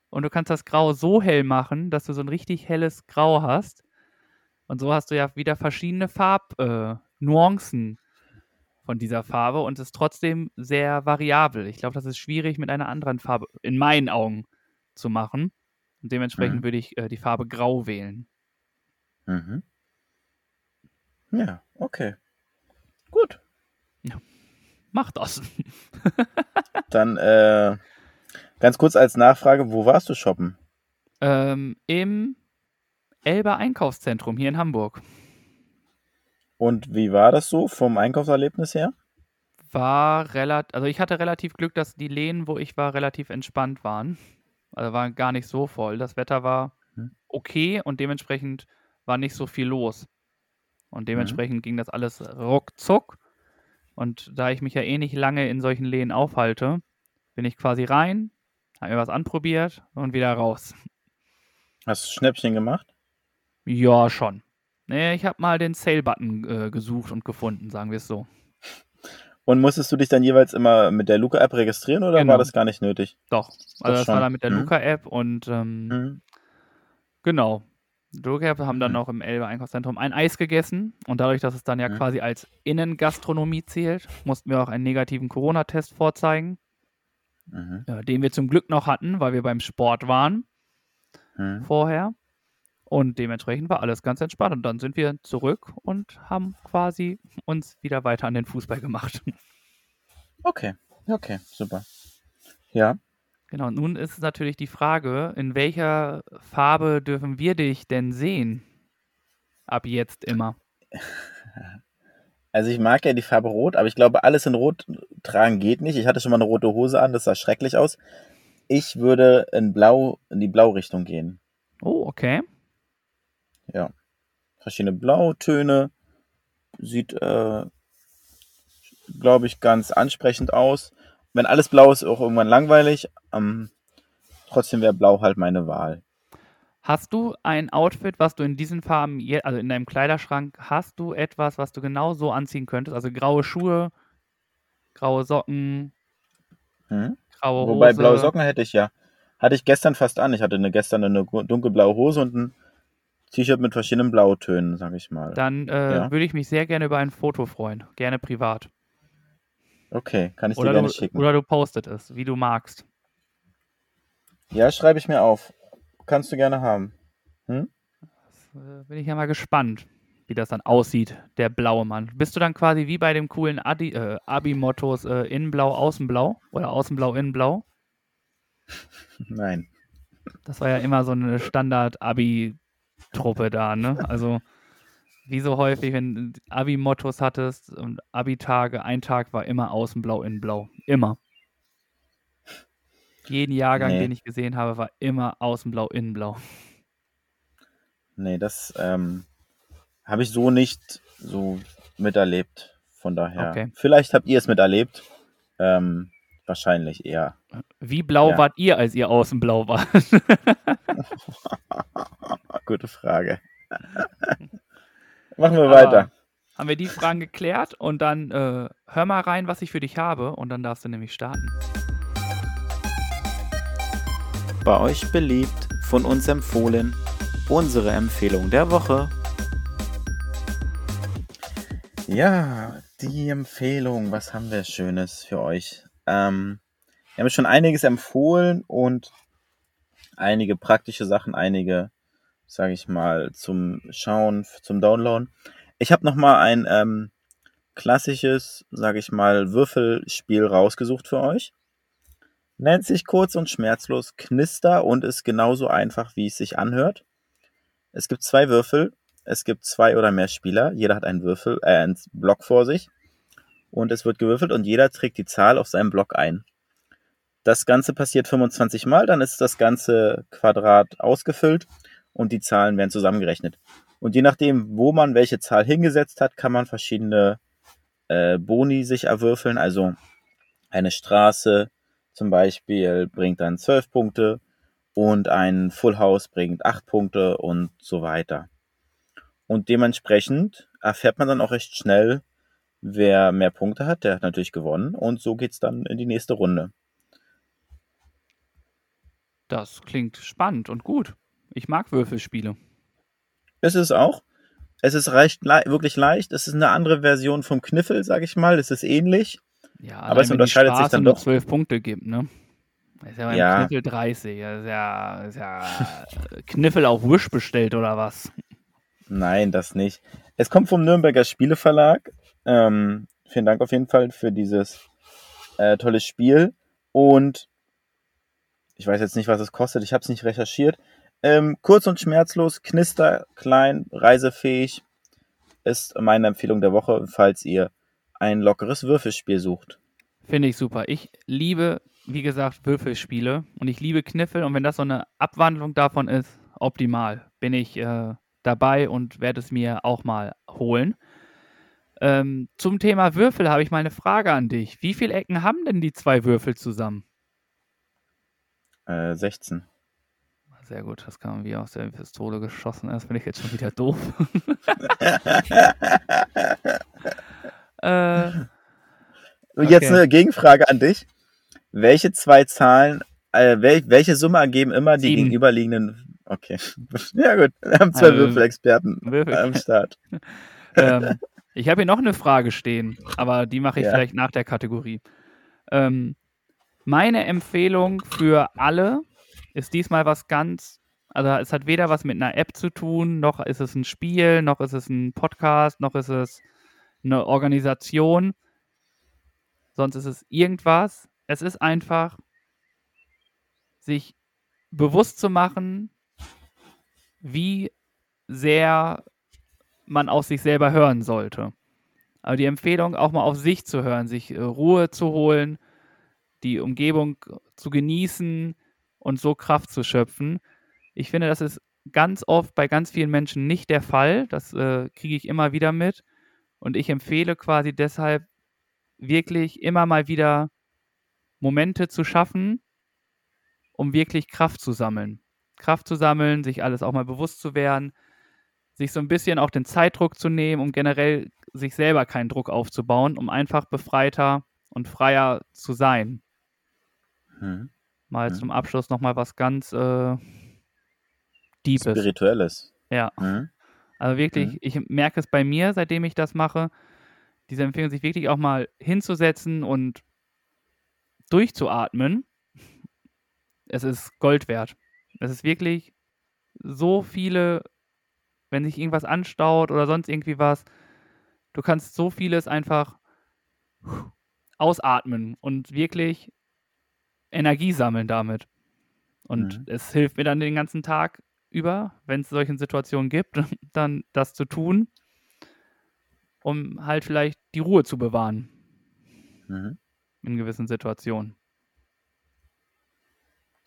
Und du kannst das Grau so hell machen, dass du so ein richtig helles Grau hast. Und so hast du ja wieder verschiedene Farbnuancen äh, von dieser Farbe und ist trotzdem sehr variabel. Ich glaube, das ist schwierig mit einer anderen Farbe, in meinen Augen, zu machen. Und dementsprechend Mhm. würde ich äh, die Farbe Grau wählen. Mhm. Ja, okay. Gut. Mach das. Dann äh, ganz kurz als Nachfrage, wo warst du shoppen? Ähm, Im Elber Einkaufszentrum hier in Hamburg. Und wie war das so vom Einkaufserlebnis her? War relativ, also ich hatte relativ Glück, dass die Läden, wo ich war, relativ entspannt waren. Also waren gar nicht so voll. Das Wetter war Hm. okay und dementsprechend war nicht so viel los. Und dementsprechend ging das alles ruckzuck. Und da ich mich ja eh nicht lange in solchen Läden aufhalte, bin ich quasi rein, habe mir was anprobiert und wieder raus. Hast du Schnäppchen gemacht? Ja, schon. Nee, ich habe mal den Sale-Button äh, gesucht und gefunden, sagen wir es so. Und musstest du dich dann jeweils immer mit der Luca-App registrieren oder Genau. war das gar nicht nötig? Doch. Also das schon. war dann mit der Mhm. Luca-App und ähm, Mhm. genau. Luca-App haben dann Mhm. noch im Elbe Einkaufszentrum ein Eis gegessen und dadurch, dass es dann ja Mhm. quasi als Innengastronomie zählt, mussten wir auch einen negativen Corona-Test vorzeigen, Mhm. äh, den wir zum Glück noch hatten, weil wir beim Sport waren Mhm. vorher. Und dementsprechend war alles ganz entspannt. Und dann sind wir zurück und haben quasi uns wieder weiter an den Fußball gemacht. Okay, okay, super. Ja, Genau, nun ist natürlich die Frage, in welcher Farbe dürfen wir dich denn sehen? Ab jetzt immer. also ich mag ja die Farbe Rot, aber ich glaube, alles in Rot tragen geht nicht. Ich hatte schon mal eine rote Hose an, das sah schrecklich aus. Ich würde in Blau, in die Blaurichtung gehen. Oh, okay. Ja. Verschiedene Blautöne. Sieht, äh, glaube ich, ganz ansprechend aus. Wenn alles blau ist, auch irgendwann langweilig. Ähm, trotzdem wäre blau halt meine Wahl. Hast du ein Outfit, was du in diesen Farben, also in deinem Kleiderschrank, hast du etwas, was du genau so anziehen könntest? Also graue Schuhe, graue Socken, Hm? graue Wobei Hose. blaue Socken hätte ich ja. Hatte ich gestern fast an. Ich hatte eine, gestern eine dunkelblaue Hose und ein T-Shirt mit verschiedenen Blautönen, sag ich mal. Dann äh, Ja. würde ich mich sehr gerne über ein Foto freuen. Gerne privat. Okay, kann ich dir Oder gerne du, schicken. oder du postet es, wie du magst. Ja, schreibe ich mir auf. kannst du gerne haben. Das, äh, bin ich ja mal gespannt, wie das dann aussieht, der blaue Mann. Bist du dann quasi wie bei dem coolen Adi, äh, Abi-Mottos äh, Innenblau, Außenblau oder Außenblau, Innenblau? Nein. Das war ja immer so eine Standard-Abi-Truppe da, ne? Also wie so häufig, wenn du Abi-Mottos hattest und Abi-Tage, ein Tag war immer Außenblau, Innenblau. Immer. Jeden Jahrgang, Nee. den ich gesehen habe, war immer Außenblau, Innenblau. Nee, das ähm, habe ich so nicht so miterlebt. Von daher. Okay. Vielleicht habt ihr es miterlebt. Ähm, wahrscheinlich eher. Wie blau Ja. wart ihr, als ihr Außenblau wart? Gute Frage. Machen wir Aber weiter. Haben wir die Fragen geklärt und dann äh, hör mal rein, was ich für dich habe und dann darfst du nämlich starten. Bei euch beliebt, von uns empfohlen, unsere Empfehlung der Woche. Ja, die Empfehlung. Was haben wir Schönes für euch? Ähm, wir haben schon einiges empfohlen und einige praktische Sachen, einige, sage ich mal, zum Schauen, zum Downloaden. Ich habe noch mal ein ähm, klassisches, sage ich mal, Würfelspiel rausgesucht für euch. Nennt sich kurz und schmerzlos Knister und ist genauso einfach, wie es sich anhört. Es gibt zwei Würfel, es gibt zwei oder mehr Spieler, jeder hat einen Würfel, äh, einen Block vor sich und es wird gewürfelt und jeder trägt die Zahl auf seinem Block ein. Das Ganze passiert 25 Mal, dann ist das ganze Quadrat ausgefüllt und die Zahlen werden zusammengerechnet. Und je nachdem, wo man welche Zahl hingesetzt hat, kann man verschiedene äh, Boni sich erwürfeln. Also eine Straße zum Beispiel bringt dann 12 Punkte und ein Full House bringt 8 Punkte und so weiter. Und dementsprechend erfährt man dann auch recht schnell, wer mehr Punkte hat, der hat natürlich gewonnen. Und so geht's dann in die nächste Runde. Das klingt spannend und gut. Ich mag Würfelspiele. Es ist auch. Es ist recht, le wirklich leicht. Es ist eine andere Version vom Kniffel, sag ich mal. Es ist ähnlich. Ja, Aber es unterscheidet sich dann doch. zwölf Punkte gibt, ne? Das ist ja Ja. Kniffel 30. Das ist ja, ist ja äh, Kniffel auf Wish bestellt oder was? Nein, das nicht. Es kommt vom Nürnberger Spieleverlag. Ähm, vielen Dank auf jeden Fall für dieses äh, tolle Spiel. Und ich weiß jetzt nicht, was es kostet. Ich habe es nicht recherchiert. Ähm, kurz und schmerzlos, knister, klein, reisefähig ist meine Empfehlung der Woche, falls ihr ein lockeres Würfelspiel sucht. Finde ich super. Ich liebe, wie gesagt, Würfelspiele und ich liebe Kniffel und wenn das so eine Abwandlung davon ist, optimal. Bin ich äh, dabei und werde es mir auch mal holen. Ähm, zum Thema Würfel habe ich mal eine Frage an dich. Wie viele Ecken haben denn die zwei Würfel zusammen? Äh, 16. Sehr gut, das kam wie aus der Pistole geschossen. Das finde ich jetzt schon wieder doof. äh, Und jetzt Okay. eine Gegenfrage an dich. Welche zwei Zahlen, äh, wel welche Summe ergeben immer die Sieben. gegenüberliegenden? Okay. Ja gut, wir haben zwei Also, Würfelexperten Würfel- am Start. ähm, ich habe hier noch eine Frage stehen, aber die mache ich Ja. vielleicht nach der Kategorie. Ähm, meine Empfehlung für alle ist diesmal was ganz, also es hat weder was mit einer App zu tun, noch ist es ein Spiel, noch ist es ein Podcast, noch ist es eine Organisation, sonst ist es irgendwas. Es ist einfach, sich bewusst zu machen, wie sehr man auf sich selber hören sollte. Aber die Empfehlung, auch mal auf sich zu hören, sich äh, Ruhe zu holen, die Umgebung zu genießen und so Kraft zu schöpfen. Ich finde, das ist ganz oft bei ganz vielen Menschen nicht der Fall. Das äh, kriege ich immer wieder mit. Und ich empfehle quasi deshalb wirklich immer mal wieder Momente zu schaffen, um wirklich Kraft zu sammeln. Kraft zu sammeln, sich alles auch mal bewusst zu werden, sich so ein bisschen auch den Zeitdruck zu nehmen, um generell sich selber keinen Druck aufzubauen, um einfach befreiter und freier zu sein. Hm. Mal Mhm. zum Abschluss nochmal was ganz äh, Deepes. Spirituelles. Ja, Hm. also wirklich, Mhm. ich merke es bei mir, seitdem ich das mache, diese Empfehlung, sich wirklich auch mal hinzusetzen und durchzuatmen. Es ist Gold wert. Es ist wirklich so viele, wenn sich irgendwas anstaut oder sonst irgendwie was, du kannst so vieles einfach ausatmen und wirklich Energie sammeln damit. Und Mhm. es hilft mir dann den ganzen Tag über, wenn es solche Situationen gibt, dann das zu tun, um halt vielleicht die Ruhe zu bewahren Mhm. in gewissen Situationen.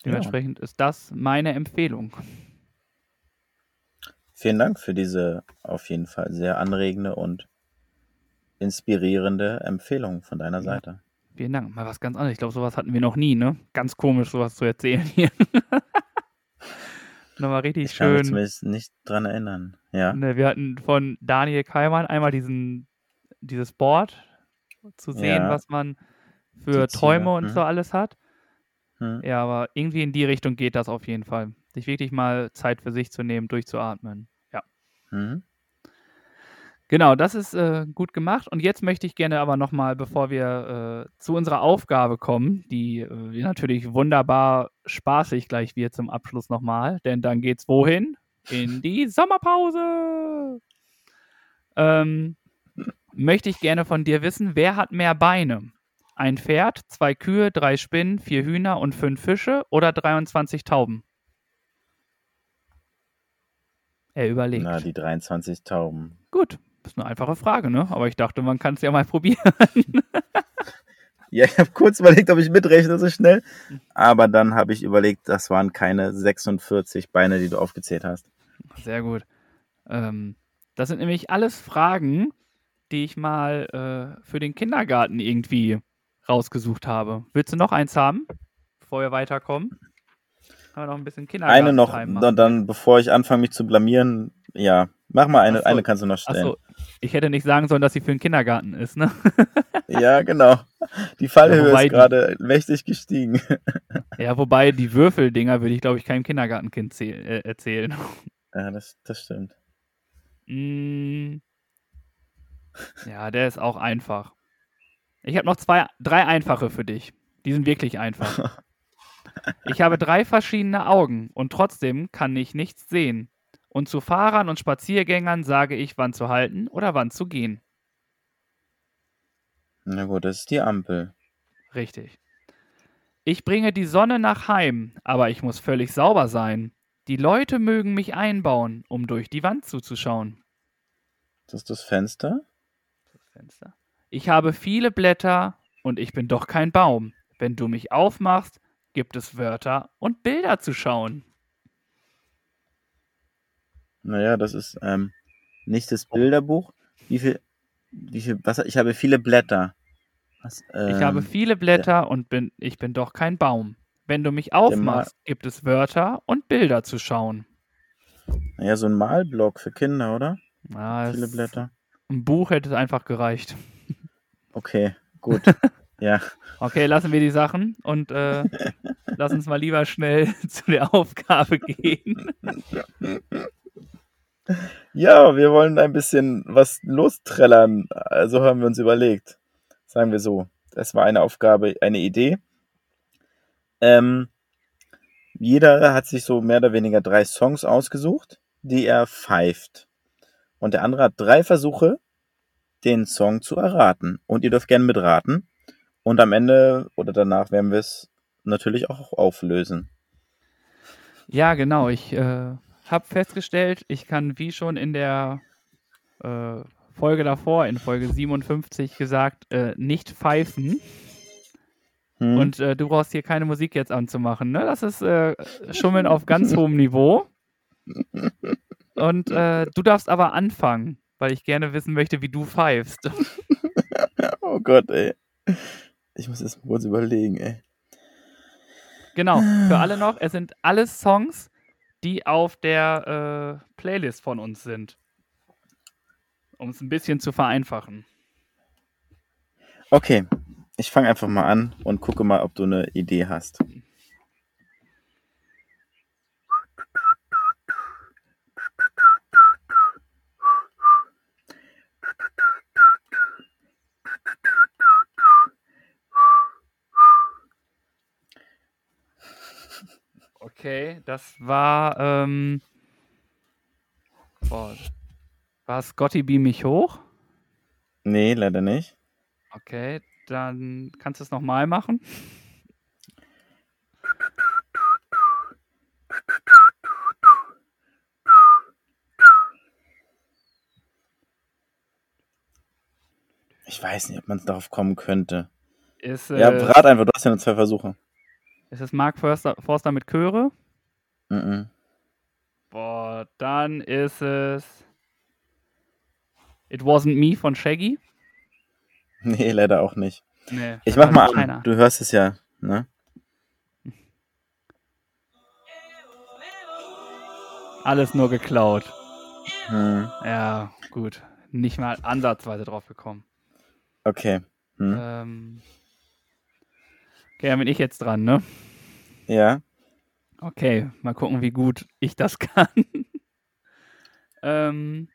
Ja. Dementsprechend ist das meine Empfehlung. Vielen Dank für diese auf jeden Fall sehr anregende und inspirierende Empfehlung von deiner Ja. Seite. Vielen Dank. Mal was ganz anderes. Ich glaube, sowas hatten wir noch nie, ne? Ganz komisch, sowas zu erzählen hier. Nochmal richtig Ich kann mich schön. zumindest nicht dran erinnern. Ja. Ne, wir hatten von Daniel Keimann einmal diesen, dieses Board zu sehen, Ja. was man für Ziele, Träume und mhm. so alles hat. Hm. Ja, aber irgendwie in die Richtung geht das auf jeden Fall. Sich wirklich mal Zeit für sich zu nehmen, durchzuatmen. Ja. Mhm. Genau, das ist äh, gut gemacht. Und jetzt möchte ich gerne aber nochmal, bevor wir äh, zu unserer Aufgabe kommen, die äh, natürlich wunderbar spaßig gleich wird zum Abschluss nochmal, denn dann geht's wohin? In die Sommerpause. Ähm, möchte ich gerne von dir wissen, wer hat mehr Beine? Ein Pferd, zwei Kühe, drei Spinnen, vier Hühner und fünf Fische oder 23 Tauben? Er überlegt. Na, die 23 Tauben. Gut, ist eine einfache Frage, ne? Aber ich dachte, man kann es ja mal probieren. Ja, ich habe kurz überlegt, ob ich mitrechne so schnell. Aber dann habe ich überlegt, das waren keine 46 Beine, die du aufgezählt hast. Sehr gut. Ähm, das sind nämlich alles Fragen, die ich mal äh, für den Kindergarten irgendwie rausgesucht habe. Willst du noch eins haben, bevor wir weiterkommen? Können wir noch ein bisschen Kindergarten Eine noch, dann, dann, bevor ich anfange, mich zu blamieren, ja, mach mal eine, so. eine kannst du noch stellen. Achso, ich hätte nicht sagen sollen, dass sie für den Kindergarten ist, ne? Ja, genau. Die Fallhöhe Ja, ist gerade mächtig gestiegen. Ja, wobei die Würfeldinger würde ich, glaube ich, keinem Kindergartenkind äh, erzählen. Ja, das, das stimmt. Mm. Ja, der ist auch einfach. Ich habe noch zwei, drei einfache für dich. Die sind wirklich einfach. Ich habe drei verschiedene Augen und trotzdem kann ich nichts sehen. Und zu Fahrern und Spaziergängern sage ich, wann zu halten oder wann zu gehen. Na gut, das ist die Ampel. Richtig. Ich bringe die Sonne nach Heim, aber ich muss völlig sauber sein. Die Leute mögen mich einbauen, um durch die Wand zuzuschauen. Das ist das Fenster? Das Fenster. Ich habe viele Blätter und ich bin doch kein Baum. Wenn du mich aufmachst, gibt es Wörter und Bilder zu schauen. Naja, das ist ähm, nicht das Bilderbuch. Wie viel, wie viel, was, ich habe viele Blätter. Was, Ich habe ähm, viele Blätter und bin, ich bin doch kein Baum. Wenn du mich aufmachst, gibt es Wörter und Bilder zu schauen. Naja, so ein Malblock für Kinder, oder? Ja, Viele Blätter. Ein Buch hätte es einfach gereicht. Okay, gut. ja. Okay, lassen wir die Sachen und äh, lass uns mal lieber schnell zu der Aufgabe gehen. Ja, wir wollen ein bisschen was losträllern. Also haben wir uns überlegt. Sagen wir so. Das war eine Aufgabe, eine Idee. Ähm, jeder hat sich so mehr oder weniger drei Songs ausgesucht, die er pfeift. Und der andere hat drei Versuche, den Song zu erraten. Und ihr dürft gerne mitraten. Und am Ende oder danach werden wir es natürlich auch auflösen. Ja, genau. Ich äh, habe festgestellt, ich kann wie schon in der äh, Folge davor, in Folge 57 gesagt, äh, nicht pfeifen. Hm? Und äh, du brauchst hier keine Musik jetzt anzumachen. Ne? Das ist äh, Schummeln auf ganz hohem Niveau. Und äh, du darfst aber anfangen, weil ich gerne wissen möchte, wie du pfeifst. oh Gott, ey. Ich muss erst mal kurz überlegen, ey. Genau, für alle noch, es sind alles Songs, die auf der äh, Playlist von uns sind. Um es ein bisschen zu vereinfachen. Okay, ich fange einfach mal an und gucke mal, ob du eine Idee hast. Okay, das war ähm, Boah. War Scotty Beam mich hoch? Nee, leider nicht. Okay, dann kannst du es nochmal machen. Ich weiß nicht, ob man darauf kommen könnte. Ist, Ja, äh, rat einfach, du hast ja nur zwei Versuche. Ist es Mark Forster, Forster mit Chöre? Mhm. Boah, dann ist es It Wasn't Me von Shaggy. Nee, leider auch nicht. Nee, Ich mach mal an. Du hörst es ja, ne? Alles nur geklaut. Hm. Ja, gut. Nicht mal ansatzweise drauf gekommen. Okay. Hm. Ähm. Okay, dann bin ich jetzt dran, ne? Ja. Okay, mal gucken, wie gut ich das kann. ähm.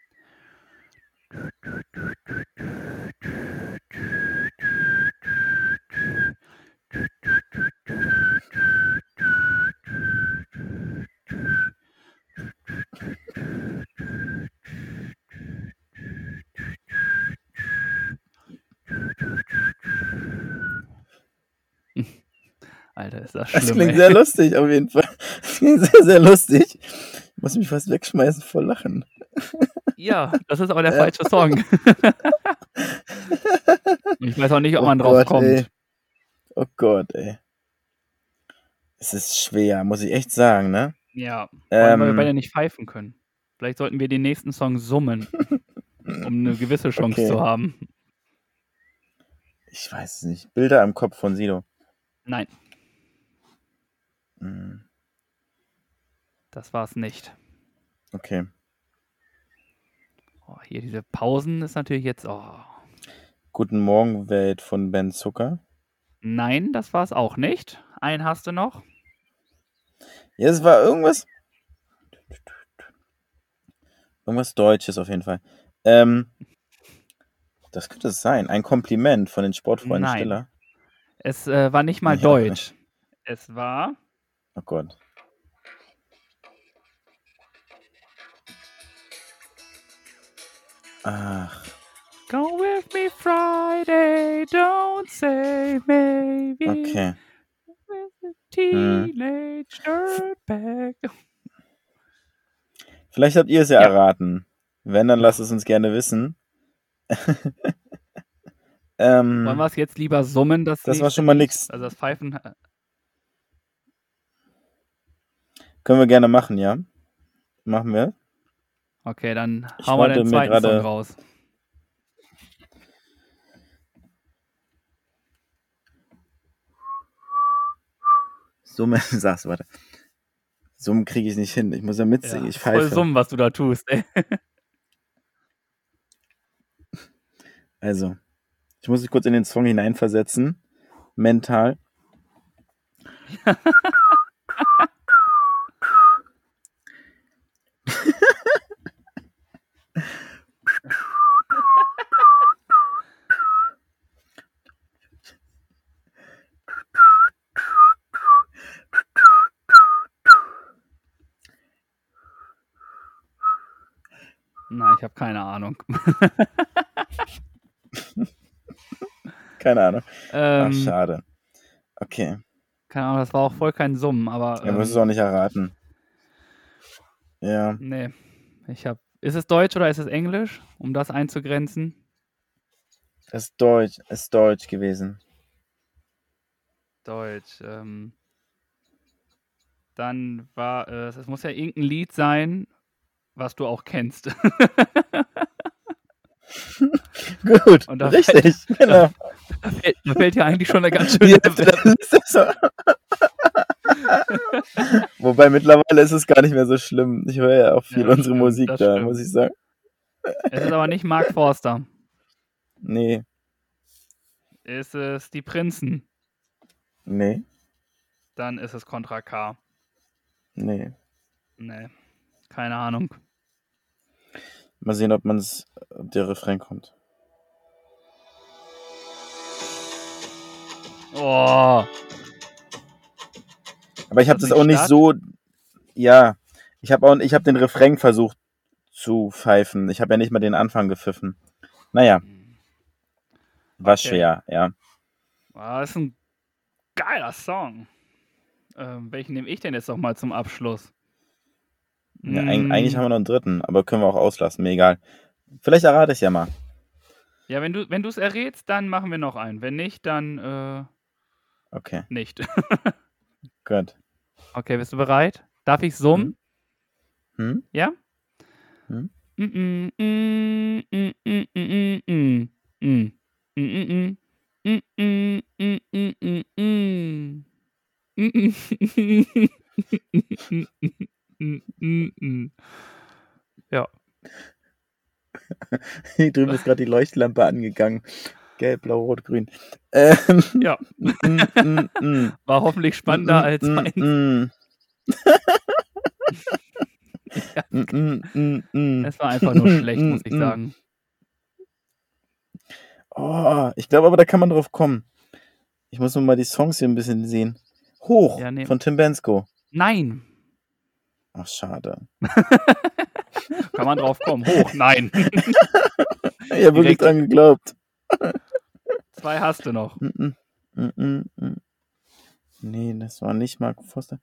Alter, ist das schlimm. Das klingt ey. sehr lustig, auf jeden Fall. Das klingt sehr, sehr lustig. Ich muss mich fast wegschmeißen vor Lachen. Ja, das ist aber der Ja. falsche Song. ich weiß auch nicht, ob Oh man drauf Gott, kommt. ey. Oh Gott, ey. Es ist schwer, muss ich echt sagen, ne? Ja, allem, weil wir Ähm, beide nicht pfeifen können. Vielleicht sollten wir den nächsten Song summen, um eine gewisse Chance Okay. zu haben. ich weiß es nicht. Bilder im Kopf von Sido. Nein, Hm, das war's nicht. Okay. Oh, hier diese Pausen ist natürlich jetzt. Oh. Guten Morgen, Welt von Ben Zucker. Nein, das war's auch nicht. Einen hast du noch. Ja, es war irgendwas. Irgendwas Deutsches auf jeden Fall. Ähm, das könnte es sein. Ein Kompliment von den Sportfreunden Nein. Stiller. Es äh, war nicht mal auch Deutsch. Es war. Oh Gott. Ach, Go with me Friday, don't say maybe. okay. A Hm. teenage dirtbag. Vielleicht habt ihr es ja, Ja. erraten. Wenn, dann lasst es uns gerne wissen. ähm, Wollen wir es jetzt lieber summen? Das, das war schon mal nix. Also das Pfeifen. äh, Können wir gerne machen, ja? Machen wir. Okay, dann Ich hauen wir den zweiten gerade- Song raus. Summen, sag's, warte. Summen kriege ich nicht hin. Ich muss ja mitsingen. Ja, ich voll pfeife. summen, was du da tust. Ey. Also, ich muss mich kurz in den Song hineinversetzen. Mental. Na, ich habe keine Ahnung. Keine Ahnung. Ach, ähm, schade. Okay. keine Ahnung, das war auch voll kein Summen, aber. Ja, muss es ähm, auch nicht erraten. Ja. nee. Ich hab. Ist es Deutsch oder ist es Englisch, um das einzugrenzen? Es ist Deutsch. Es ist Deutsch gewesen. Deutsch. Ähm, dann war es, es muss ja irgendein Lied sein, was du auch kennst. Gut. Und da Richtig. Genau. da, fällt, da fällt ja eigentlich schon eine ganz schöne. So. Wobei mittlerweile ist es gar nicht mehr so schlimm. Ich höre ja auch viel Ja, unsere stimmt, Musik da, stimmt. muss ich sagen. es ist aber nicht Mark Forster. Nee. Ist es die Prinzen? Nee. Dann ist es Contra K. Nee. Nee. Keine Ahnung. Mal sehen, ob man's, ob der Refrain kommt. Oh. Aber ich habe das auch nicht so. Ja, ich habe auch, ich habe den Refrain versucht zu pfeifen. Ich habe ja nicht mal den Anfang gepfiffen. Naja, war Okay. schwer, ja. Ah, das ist ein geiler Song. Ähm, welchen nehme ich denn jetzt noch mal zum Abschluss? ja Mm, eigentlich haben wir noch einen dritten, aber können wir auch auslassen, mir egal. Vielleicht errate ich ja mal. Ja, wenn du wenn du es errätst, dann machen wir noch einen. Wenn nicht, dann äh, Okay, nicht. gut. Okay, bist du bereit? Darf ich summen? Hm? Ja? Hm? Mm, mm, mm, mm, mm, mm, mm, mm. Mm, mm, mm. Mm, mm, mm, mm, mm, mm. Mm, mm. Mm, mm, mm. Ja, Hier drüben ist gerade die Leuchtlampe angegangen. Gelb, blau, rot, grün. Ähm, ja. mm, mm, mm. War hoffentlich spannender als Mm, meins. mm, mm. Mm, mm, mm, mm. Es war einfach nur schlecht, muss ich Mm, mm. sagen. Oh, ich glaube aber, da kann man drauf kommen. Ich muss nur mal die Songs hier ein bisschen sehen. Hoch Ja, nee. von Tim Bensko. Nein, Ach, schade. kann man drauf kommen. Hoch, nein. Ich habe wirklich dran geglaubt. Zwei hast du noch. Mm, mm, mm, mm, mm. Nee, das war nicht Mark Foster.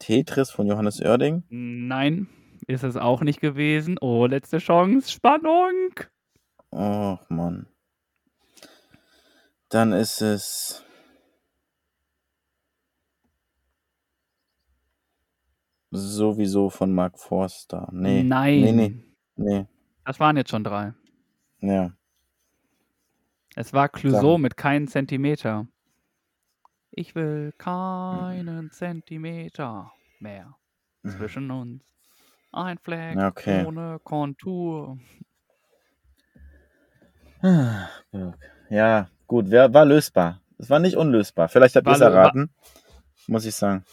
Tetris von Johannes Oerding. Nein, ist es auch nicht gewesen. Oh, letzte Chance. Spannung. Och, Mann. Dann ist es. Sowieso von Mark Forster. Nee. Nein. Nee, nee. Nee. Das waren jetzt schon drei. Ja. Es war Clouseau Sag. mit keinen Zentimeter. Ich will keinen Zentimeter mehr zwischen uns. Ein Fleck Okay. ohne Kontur. Ah, Ja, gut, wer, war lösbar. Es war nicht unlösbar. Vielleicht habt ihr es erraten. Muss ich sagen.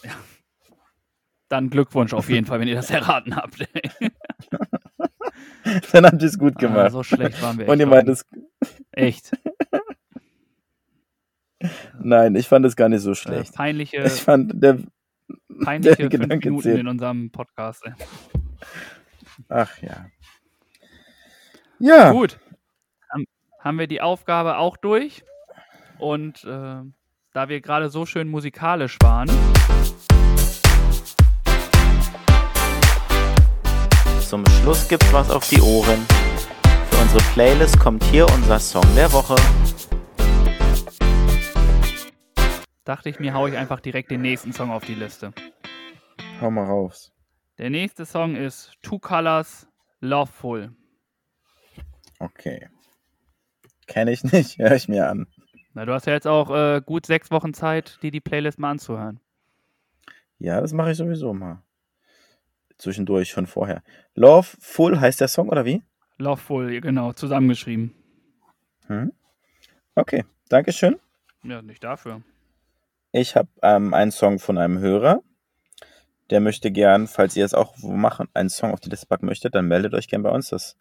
Dann Glückwunsch auf jeden Fall, wenn ihr das erraten habt. Dann habt ihr es gut Ah, gemacht. so schlecht waren wir Und ihr meint es. Echt. Nein, ich fand es gar nicht so Äh, schlecht. peinliche, Ich fand, der. peinliche der fünf Gedanke Minuten zählt. in unserem Podcast. ey. Ach ja. Ja. Gut. Haben, haben wir die Aufgabe auch durch. Und äh, da wir gerade so schön musikalisch waren, Zum Schluss gibt's was auf die Ohren. Unsere Playlist kommt hier unser Song der Woche. dachte ich mir, haue ich einfach direkt den nächsten Song auf die Liste. Hau mal raus. Der nächste Song ist Two Colors Loveful. Okay. Kenne ich nicht, höre ich mir an. Na, du hast ja jetzt auch äh, gut sechs Wochen Zeit, dir die Playlist mal anzuhören. Ja, das mache ich sowieso mal. Zwischendurch, schon vorher. Love Full heißt der Song, oder wie? Loveful, genau, zusammengeschrieben. Hm? Okay, Dankeschön. Ja, nicht dafür. Ich habe ähm, einen Song von einem Hörer. Der möchte gern, falls ihr es auch machen, einen Song auf die Liste packen möchtet, dann meldet euch gern bei uns. Das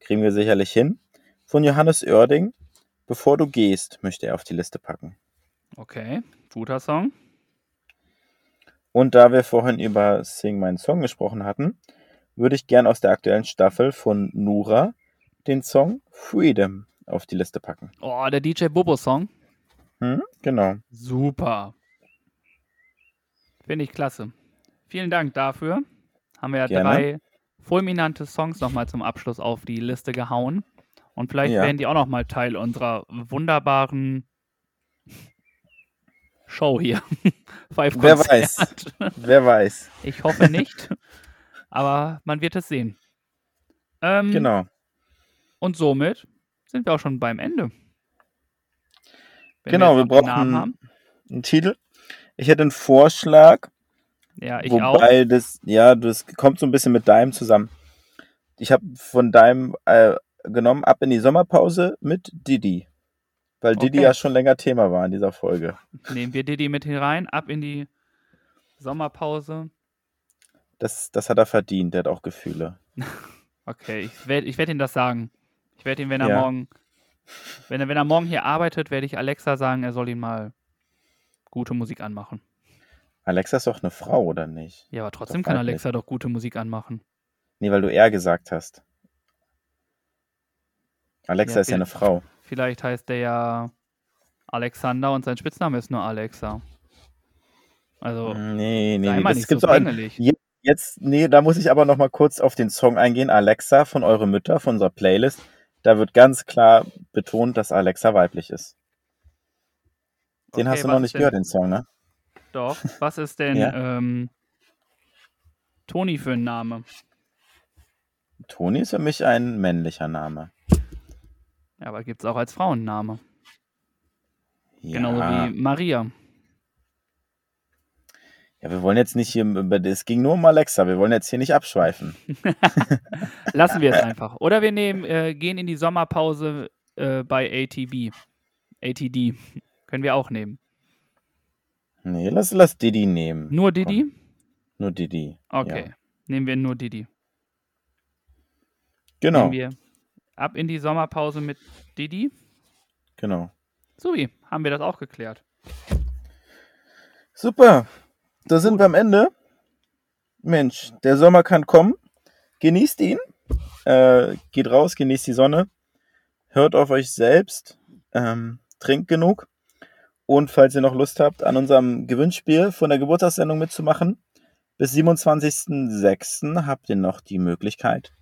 kriegen wir sicherlich hin. Von Johannes Oerding. Bevor du gehst, möchte er auf die Liste packen. Okay, guter Song. Und da wir vorhin über Sing meinen Song gesprochen hatten, würde ich gern aus der aktuellen Staffel von Nura den Song Freedom auf die Liste packen. Oh, der DJ Bobo-Song. Hm? Genau. Super. Finde ich klasse. Vielen Dank dafür. Haben wir ja Gerne. drei fulminante Songs nochmal zum Abschluss auf die Liste gehauen. Und vielleicht Ja. werden die auch nochmal Teil unserer wunderbaren Show hier. Five Wer Konzert. Wer weiß. Ich hoffe nicht. aber man wird es sehen. Ähm, Genau. Und somit sind wir auch schon beim Ende. Wenn Genau, wir Namen brauchen- haben. Ein Titel. Ich hätte einen Vorschlag, Ja, ich auch. wobei das, ja, das kommt so ein bisschen mit deinem zusammen. Ich habe von deinem äh, genommen, ab in die Sommerpause mit Didi. Weil Didi Okay. ja schon länger Thema war in dieser Folge. Nehmen wir Didi mit hinein, ab in die Sommerpause. Das, das hat er verdient, der hat auch Gefühle. Okay, ich werde ich werd ihm das sagen. Ich werde ihm, wenn er Ja. morgen, wenn er, wenn er morgen hier arbeitet, werde ich Alexa sagen, er soll ihm mal gute Musik anmachen. Alexa ist doch eine Frau, oder nicht? Ja, aber trotzdem Doch kann weiblich. Alexa doch gute Musik anmachen. Nee, weil du er gesagt hast. Alexa Ja, ist ja eine Frau. Vielleicht heißt der ja Alexander und sein Spitzname ist nur Alexa. Also, Nee, nee, nee. Das nicht gibt's so auch. Jetzt, nee, da muss ich aber noch mal kurz auf den Song eingehen. Alexa von Eure Mütter, von unserer Playlist. Da wird ganz klar betont, dass Alexa weiblich ist. Den Okay, hast du noch nicht gehört, den Song, ne? Doch. Was ist denn Ja. ähm, Toni für ein Name? Toni ist für mich ein männlicher Name. Ja, aber gibt es auch als Frauenname. Ja. Genauso wie Maria. Ja, wir wollen jetzt nicht hier es ging nur um Alexa, wir wollen jetzt hier nicht abschweifen. Lassen wir es einfach. Oder wir nehmen, äh, gehen in die Sommerpause äh, bei ATB. ATD. Können wir auch nehmen. Nee, lass, lass Didi nehmen. Nur Didi? Nur Didi. Okay. Ja. Nehmen wir nur Didi. Genau, Nehmen wir ab in die Sommerpause mit Didi. genau. Subi, haben wir das auch geklärt. Super. Da sind wir am Ende. Mensch, der Sommer kann kommen. Genießt ihn. Äh, geht raus, genießt die Sonne. Hört auf euch selbst. Ähm, trinkt genug. Und falls ihr noch Lust habt, an unserem Gewinnspiel von der Geburtstagssendung mitzumachen, bis 27.06. habt ihr noch die Möglichkeit,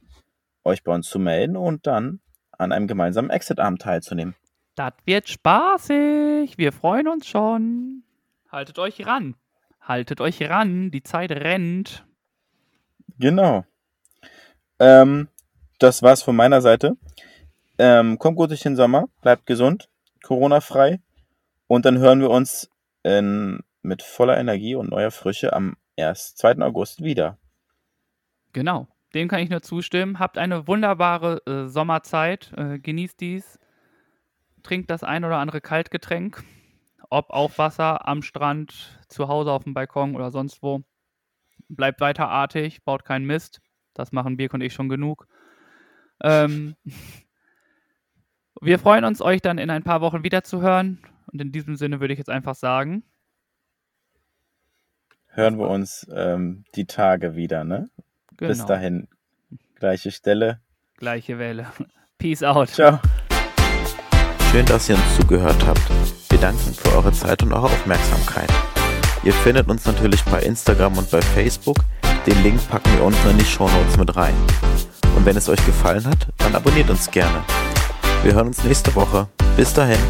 euch bei uns zu melden und dann an einem gemeinsamen Exit-Abend teilzunehmen. Das wird spaßig. Wir freuen uns schon. Haltet euch ran. Haltet euch ran. Die Zeit rennt. Genau. Ähm, das war's von meiner Seite. Ähm, kommt gut durch den Sommer, bleibt gesund, Corona-frei. Und dann hören wir uns in, mit voller Energie und neuer Frische am 1. 2. August wieder. Genau. Dem kann ich nur zustimmen. Habt eine wunderbare äh, Sommerzeit. Äh, genießt dies. Trinkt das ein oder andere Kaltgetränk. Ob auf Wasser, am Strand, zu Hause auf dem Balkon oder sonst wo. Bleibt weiter artig, baut keinen Mist. Das machen Birk und ich schon genug. Ähm, wir freuen uns, euch dann in ein paar Wochen wieder zu hören. Und in diesem Sinne würde ich jetzt einfach sagen, Hören wir uns ähm, die Tage wieder, ne? genau, Bis dahin. Gleiche Stelle. gleiche Welle. Peace out. Ciao. Schön, dass ihr uns zugehört habt. Wir danken für eure Zeit und eure Aufmerksamkeit. Ihr findet uns natürlich bei Instagram und bei Facebook. Den Link packen wir unten in die Shownotes mit rein. Und wenn es euch gefallen hat, dann abonniert uns gerne. Wir hören uns nächste Woche. Bis dahin.